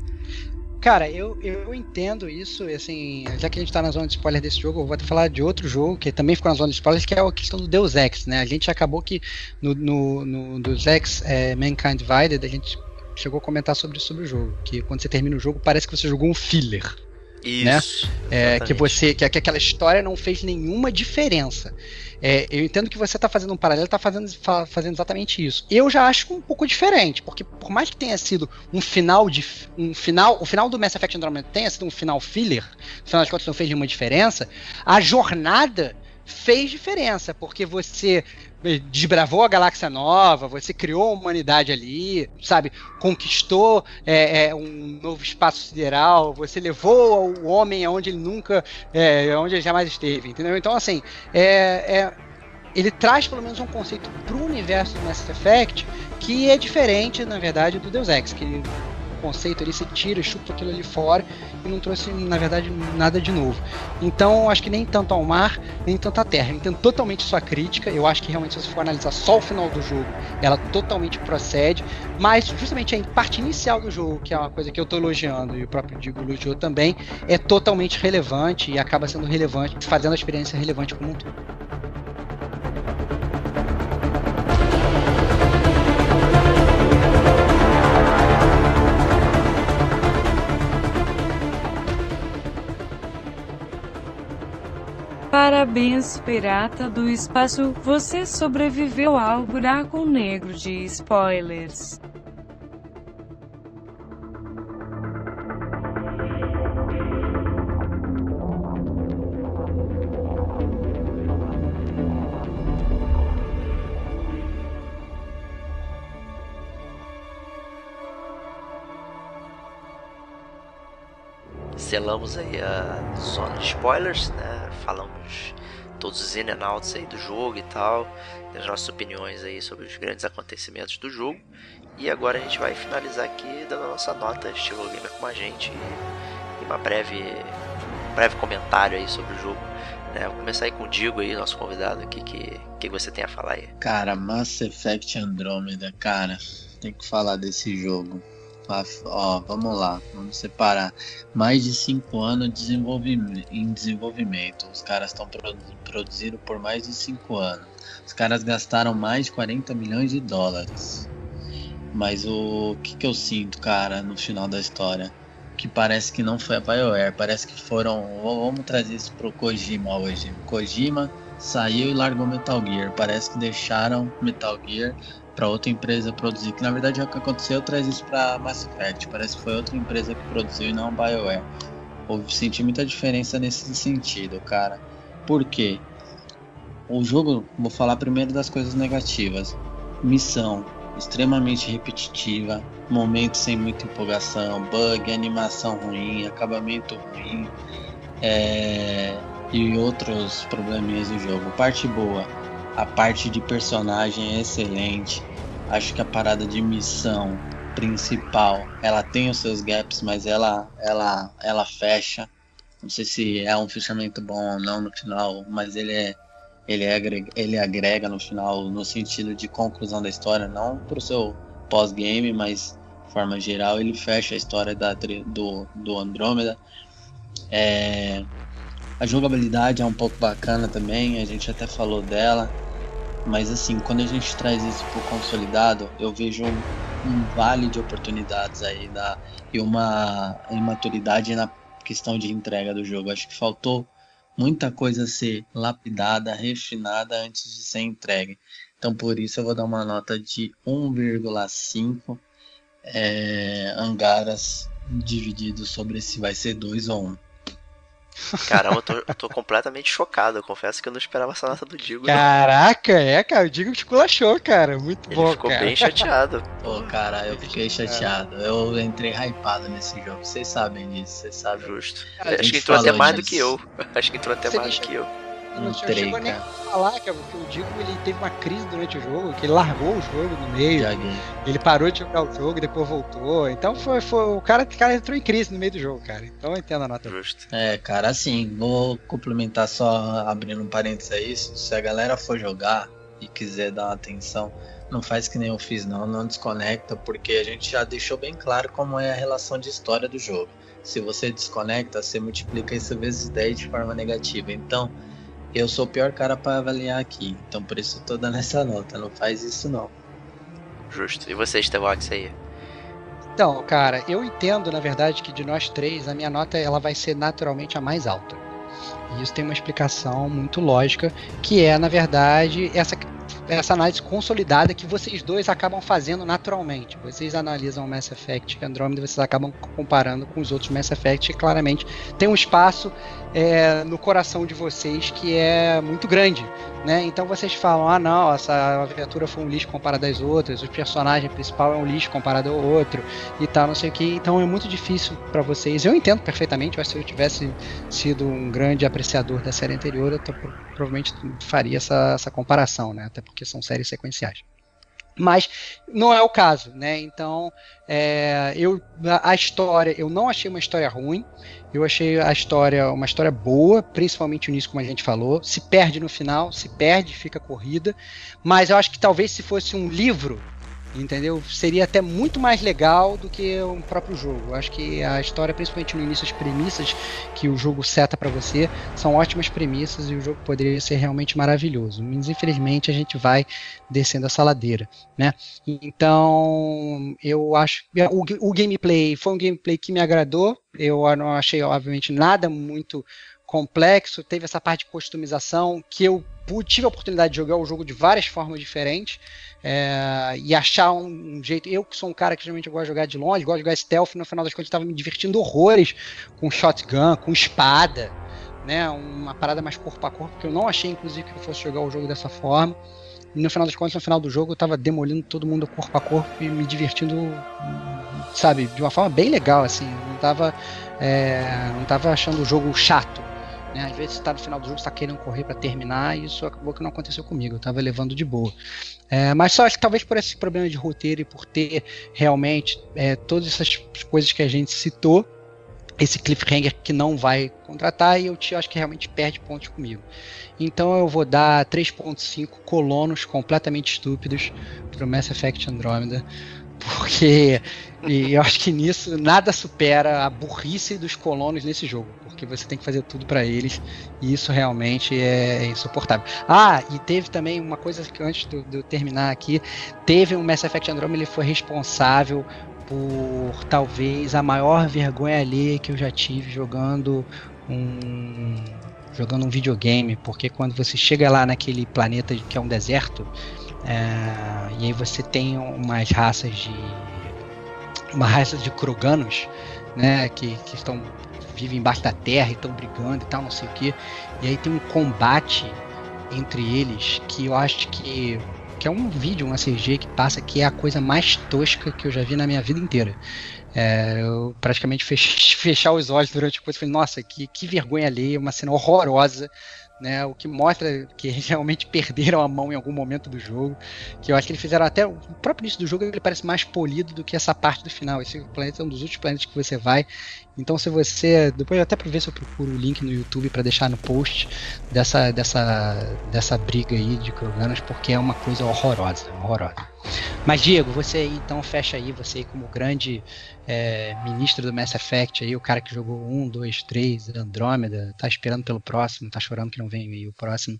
Cara, eu, eu entendo isso, assim, já que a gente tá na zona de spoiler desse jogo, eu vou até falar de outro jogo que também ficou na zona de spoilers, que é a questão do Deus Ex, né? A gente acabou que no, no, no Deus Ex é, Mankind Divided, a gente chegou a comentar sobre, sobre o jogo, que quando você termina o jogo parece que você jogou um filler. Né? Isso. Né? É, que você que, que aquela história não fez nenhuma diferença. É, eu entendo que você está fazendo um paralelo, está fazendo, fazendo exatamente isso. Eu já acho um pouco diferente, porque por mais que tenha sido um final de um final, o final do Mass Effect Andromeda tenha sido um final filler, no final das contas não fez nenhuma diferença, a jornada fez diferença, porque você desbravou a galáxia nova, você criou a humanidade ali, sabe? Conquistou é, é, um novo espaço sideral, você levou o homem aonde ele nunca, é, onde ele jamais esteve, entendeu? Então, assim, é, é ele traz pelo menos um conceito para o universo do Mass Effect que é diferente, na verdade, do Deus Ex, que conceito ali, você tira, chupa aquilo ali fora e não trouxe, na verdade, nada de novo. Então, acho que nem tanto ao mar, nem tanto à terra. Eu entendo totalmente sua crítica. Eu acho que realmente, se você for analisar só o final do jogo, ela totalmente procede. Mas, justamente a parte inicial do jogo, que é uma coisa que eu estou elogiando e o próprio Digo elogiou também, é totalmente relevante e acaba sendo relevante, fazendo a experiência relevante como um todo. Parabéns, pirata do espaço, você sobreviveu ao buraco negro de spoilers. selamos aí a zona de spoilers, né? Falamos todos os in and outs aí do jogo e tal, as nossas opiniões aí sobre os grandes acontecimentos do jogo. E agora a gente vai finalizar aqui dando a nossa nota estilo gamer com a gente e uma breve, um breve comentário aí sobre o jogo. Né? Vou começar aí com o Digo aí, nosso convidado aqui, que que você tem a falar aí? Cara, Mass Effect Andromeda, cara, tem que falar desse jogo. Ó, vamos lá, vamos separar. Mais de 5 anos em desenvolvimento. Os caras estão produzindo por mais de 5 anos. Os caras gastaram mais de 40 milhões de dólares. Mas o que, que eu sinto, cara, no final da história? Que parece que não foi a BioWare. Parece que foram. Vamos trazer isso pro Kojima hoje. Kojima saiu e largou Metal Gear. Parece que deixaram Metal Gear para outra empresa produzir. Que na verdade é o que aconteceu, traz isso para Mass Effect. Parece que foi outra empresa que produziu e não BioWare. Houve senti muita diferença nesse sentido, cara. Por quê? O jogo, vou falar primeiro das coisas negativas. Missão extremamente repetitiva, momentos sem muita empolgação, bug, animação ruim, acabamento ruim. É e outros probleminhas do jogo. Parte boa, a parte de personagem é excelente. Acho que a parada de missão principal, ela tem os seus gaps, mas ela ela ela fecha. Não sei se é um fechamento bom ou não no final, mas ele é ele agrega, ele agrega no final no sentido de conclusão da história, não pro seu pós-game, mas de forma geral ele fecha a história da, do, do Andrômeda. É, a jogabilidade é um pouco bacana também, a gente até falou dela. Mas assim, quando a gente traz isso pro consolidado, eu vejo um, vale de oportunidades aí e uma imaturidade na questão de entrega do jogo. Acho que faltou muita coisa ser lapidada, refinada antes de ser entregue. Então por isso eu vou dar uma nota de 1,5 é, angaras dividido sobre se vai ser 2 ou 1. Um. Caramba, eu tô, eu tô, completamente chocado. Eu confesso que eu não esperava essa nota do Digo. Caraca, não. é, cara. O Digo esculachou, cara. Muito Ele bom, ficou cara. bem chateado. Pô, cara, eu fiquei chateado. Eu entrei hypado nesse jogo. Vocês sabem disso, vocês sabem. Justo. Acho que entrou até mais disso. do que eu. Acho que entrou até Você mais do que eu não Entrei, chegou nem a falar que, que o Digo ele teve uma crise durante o jogo, que ele largou o jogo no meio. Ele parou de jogar o jogo, depois voltou. Então foi, foi o cara, o cara entrou em crise no meio do jogo, cara. Então eu entendo a nota. Justo. É, cara, assim, vou complementar só abrindo um parênteses aí. Se a galera for jogar e quiser dar uma atenção, não faz que nem eu fiz, não, não desconecta, porque a gente já deixou bem claro como é a relação de história do jogo. Se você desconecta, você multiplica isso vezes 10 de forma negativa. Então, eu sou o pior cara para avaliar aqui, então por isso eu tô dando essa nota. Não faz isso não. Justo. E você, Estevox, aí? Então, cara, eu entendo, na verdade, que de nós três, a minha nota ela vai ser naturalmente a mais alta. E isso tem uma explicação muito lógica, que é, na verdade, essa essa análise consolidada que vocês dois acabam fazendo naturalmente. Vocês analisam o Mass Effect Andromeda, vocês acabam comparando com os outros Mass Effect e claramente tem um espaço é, no coração de vocês que é muito grande. Né? Então vocês falam, ah não, essa aventura foi um lixo comparado às outras, o personagem principal é um lixo comparado ao outro e tal, não sei o que. Então é muito difícil para vocês. Eu entendo perfeitamente, mas se eu tivesse sido um grande apreciador da série anterior, eu tô, provavelmente faria essa, essa comparação, né? Até porque são séries sequenciais. Mas não é o caso, né? Então, é, eu a história, eu não achei uma história ruim. Eu achei a história uma história boa, principalmente o início, como a gente falou. Se perde no final, se perde, fica corrida. Mas eu acho que talvez se fosse um livro, entendeu? Seria até muito mais legal do que o próprio jogo. Acho que a história, principalmente no início, as premissas que o jogo seta para você são ótimas premissas e o jogo poderia ser realmente maravilhoso. Mas infelizmente a gente vai descendo essa ladeira, né? Então eu acho o, o gameplay foi um gameplay que me agradou. Eu não achei obviamente nada muito complexo, teve essa parte de customização que eu tive a oportunidade de jogar o jogo de várias formas diferentes é, e achar um, um, jeito. Eu que sou um cara que geralmente gosta de jogar de longe, gosto de jogar stealth, no final das contas estava me divertindo horrores com shotgun, com espada, né? Uma parada mais corpo a corpo, porque eu não achei, inclusive, que eu fosse jogar o jogo dessa forma. E no final das contas, no final do jogo, eu estava demolindo todo mundo corpo a corpo e me divertindo, sabe, de uma forma bem legal, assim. Não estava é, não tava achando o jogo chato Né? Às vezes você tá no final do jogo, você tá querendo correr para terminar, e isso acabou que não aconteceu comigo. Eu tava levando de boa. É, mas só acho que talvez por esse problema de roteiro e por ter realmente é, todas essas coisas que a gente citou, esse cliffhanger que não vai contratar, e eu te acho que realmente perde pontos comigo. Então eu vou dar 3.5 colonos completamente estúpidos pro Mass Effect Andromeda. Porque eu acho que nisso nada supera a burrice dos colonos nesse jogo. Porque você tem que fazer tudo para eles. E isso realmente é insuportável. Ah, e teve também uma coisa que antes de eu terminar aqui: teve um Mass Effect Andromeda, ele foi responsável por talvez a maior vergonha ali que eu já tive jogando um jogando um videogame, porque quando você chega lá naquele planeta que é um deserto, é, e aí você tem umas raças de uma raça de Kroganos, né, que, que estão vivem embaixo da terra e estão brigando e tal, não sei o que. E aí tem um combate entre eles que eu acho que que é um vídeo, uma CG que passa que é a coisa mais tosca que eu já vi na minha vida inteira. É, eu praticamente fech, fechar os olhos durante a coisa e falei, nossa, que, que vergonha alheia, uma cena horrorosa né? O que mostra que eles realmente perderam a mão em algum momento do jogo. Que eu acho que eles fizeram até. O próprio início do jogo ele parece mais polido do que essa parte do final. Esse planeta é um dos últimos planetas que você vai. Então, se você. Depois, até para ver se eu procuro o link no YouTube para deixar no post dessa, dessa, dessa briga aí de Kroganos, porque é uma coisa horrorosa. Horrorosa. Mas, Diego, você então fecha aí, você como grande é, ministro do Mass Effect, aí, o cara que jogou 1, 2, 3, Andrômeda, tá esperando pelo próximo, tá chorando que não vem aí o próximo.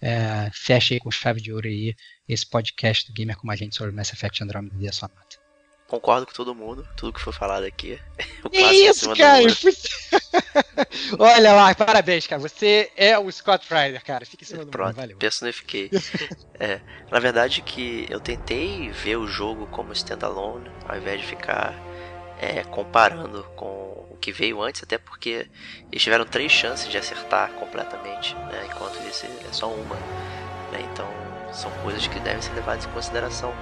É, fecha aí com chave de ouro aí esse podcast do Gamer como a gente sobre Mass Effect Andromeda e a sua nota. Concordo com todo mundo, tudo que foi falado aqui. O que isso, cara? Olha lá, parabéns, cara. Você é o Scott Ryder, cara. Fica em cima do Pronto, mundo, valeu. personifiquei. é, na verdade que eu tentei ver o jogo como standalone, ao invés de ficar é, comparando com o que veio antes, até porque eles tiveram três chances de acertar completamente, né, enquanto esse é só uma. Né, então são coisas que devem ser levadas em consideração.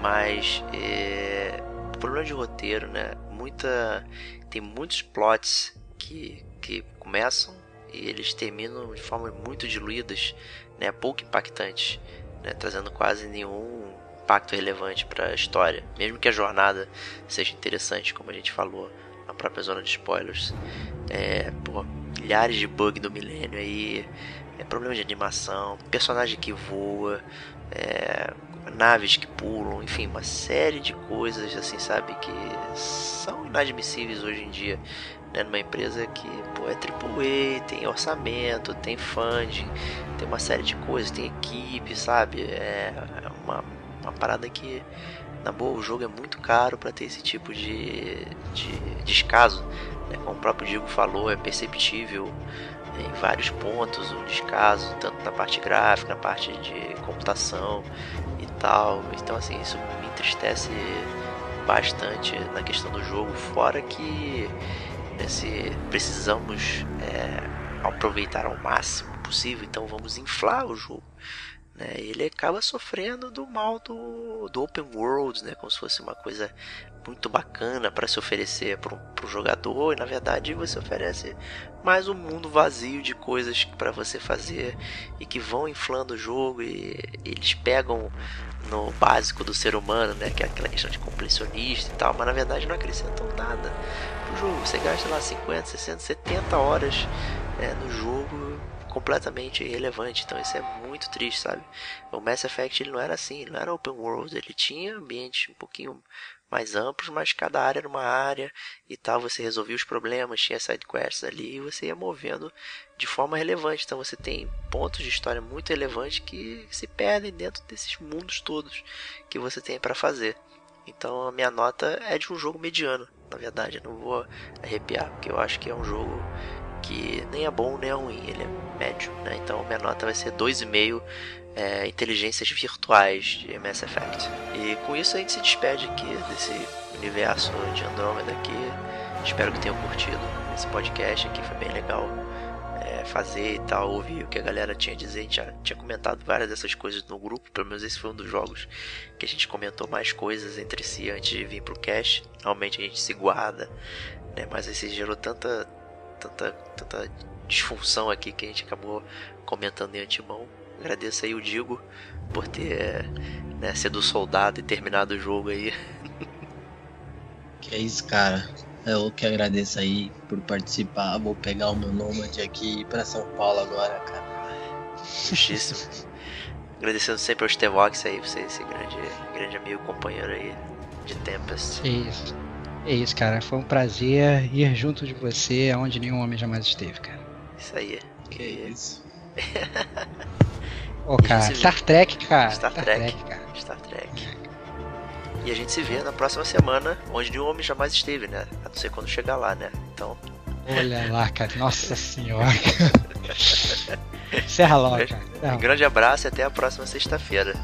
Mas é, o problema de roteiro, né, muita tem muitos plots que, que começam e eles terminam de forma muito diluídas, né, pouco impactantes, né, trazendo quase nenhum impacto relevante para a história, mesmo que a jornada seja interessante, como a gente falou na própria zona de spoilers. É, pô, milhares de bugs do milênio aí, é, problema de animação, personagem que voa, é, naves que pulam, enfim, uma série de coisas assim, sabe, que são inadmissíveis hoje em dia. Né, numa empresa que pô, é AAA, tem orçamento, tem funding, tem uma série de coisas, tem equipe, sabe? É uma uma parada que, na boa, o jogo é muito caro para ter esse tipo de, de descaso. Né? Como o próprio Diego falou, é perceptível em vários pontos o descaso, tanto na parte gráfica, na parte de computação e tal. Então, assim, isso me entristece bastante na questão do jogo. Fora que né, se precisamos é, aproveitar ao máximo possível, então vamos inflar o jogo né? Ele acaba sofrendo do mal do, do open world, né? Como se fosse uma coisa muito bacana para se oferecer para o jogador e na verdade você oferece mais um mundo vazio de coisas para você fazer e que vão inflando o jogo e, eles pegam no básico do ser humano, né, que é aquela questão de completionista e tal, mas na verdade não acrescentam nada pro jogo. Você gasta lá 50, 60, 70 horas né, no jogo completamente irrelevante. Então isso é muito triste, sabe? O Mass Effect ele não era assim, ele não era open world, ele tinha ambientes um pouquinho mais amplos, mas cada área era uma área e tal, você resolvia os problemas, tinha side quests ali e você ia movendo de forma relevante. Então você tem pontos de história muito relevantes que se perdem dentro desses mundos todos que você tem para fazer. Então a minha nota é de um jogo mediano, na verdade, eu não vou arrepiar, porque eu acho que é um jogo que nem é bom nem é ruim, ele é médio, né? Então minha nota vai ser 2,5 é, inteligências virtuais de Mass Effect. E com isso a gente se despede aqui desse universo de Andromeda aqui. Espero que tenham curtido esse podcast aqui, foi bem legal é, fazer e tal, ouvir o que a galera tinha a dizer. A gente já tinha comentado várias dessas coisas no grupo, pelo menos esse foi um dos jogos que a gente comentou mais coisas entre si antes de vir pro cast. Normalmente a gente se guarda, né? Mas esse gerou tanta tanta, tanta disfunção aqui que a gente acabou comentando em antemão. Agradeço aí o Digo por ter né, sido soldado e terminado o jogo aí. Que é isso, cara. Eu que agradeço aí por participar. Vou pegar o meu Nomad aqui e ir pra São Paulo agora, cara. Justíssimo. Agradecendo sempre ao Stevox aí, você, esse grande, grande amigo, companheiro aí de Tempest. É isso. É isso, cara. Foi um prazer ir junto de você aonde nenhum homem jamais esteve, cara. Isso aí. Que isso. Ô, cara, se vê. Star Trek, cara. Star Trek. cara. Star Trek. E a gente se vê na próxima semana, onde nenhum homem jamais esteve, né? A não ser quando chegar lá, né? Então, Olha lá, cara. Nossa senhora. Encerra logo, cara. Um grande abraço e até a próxima sexta-feira.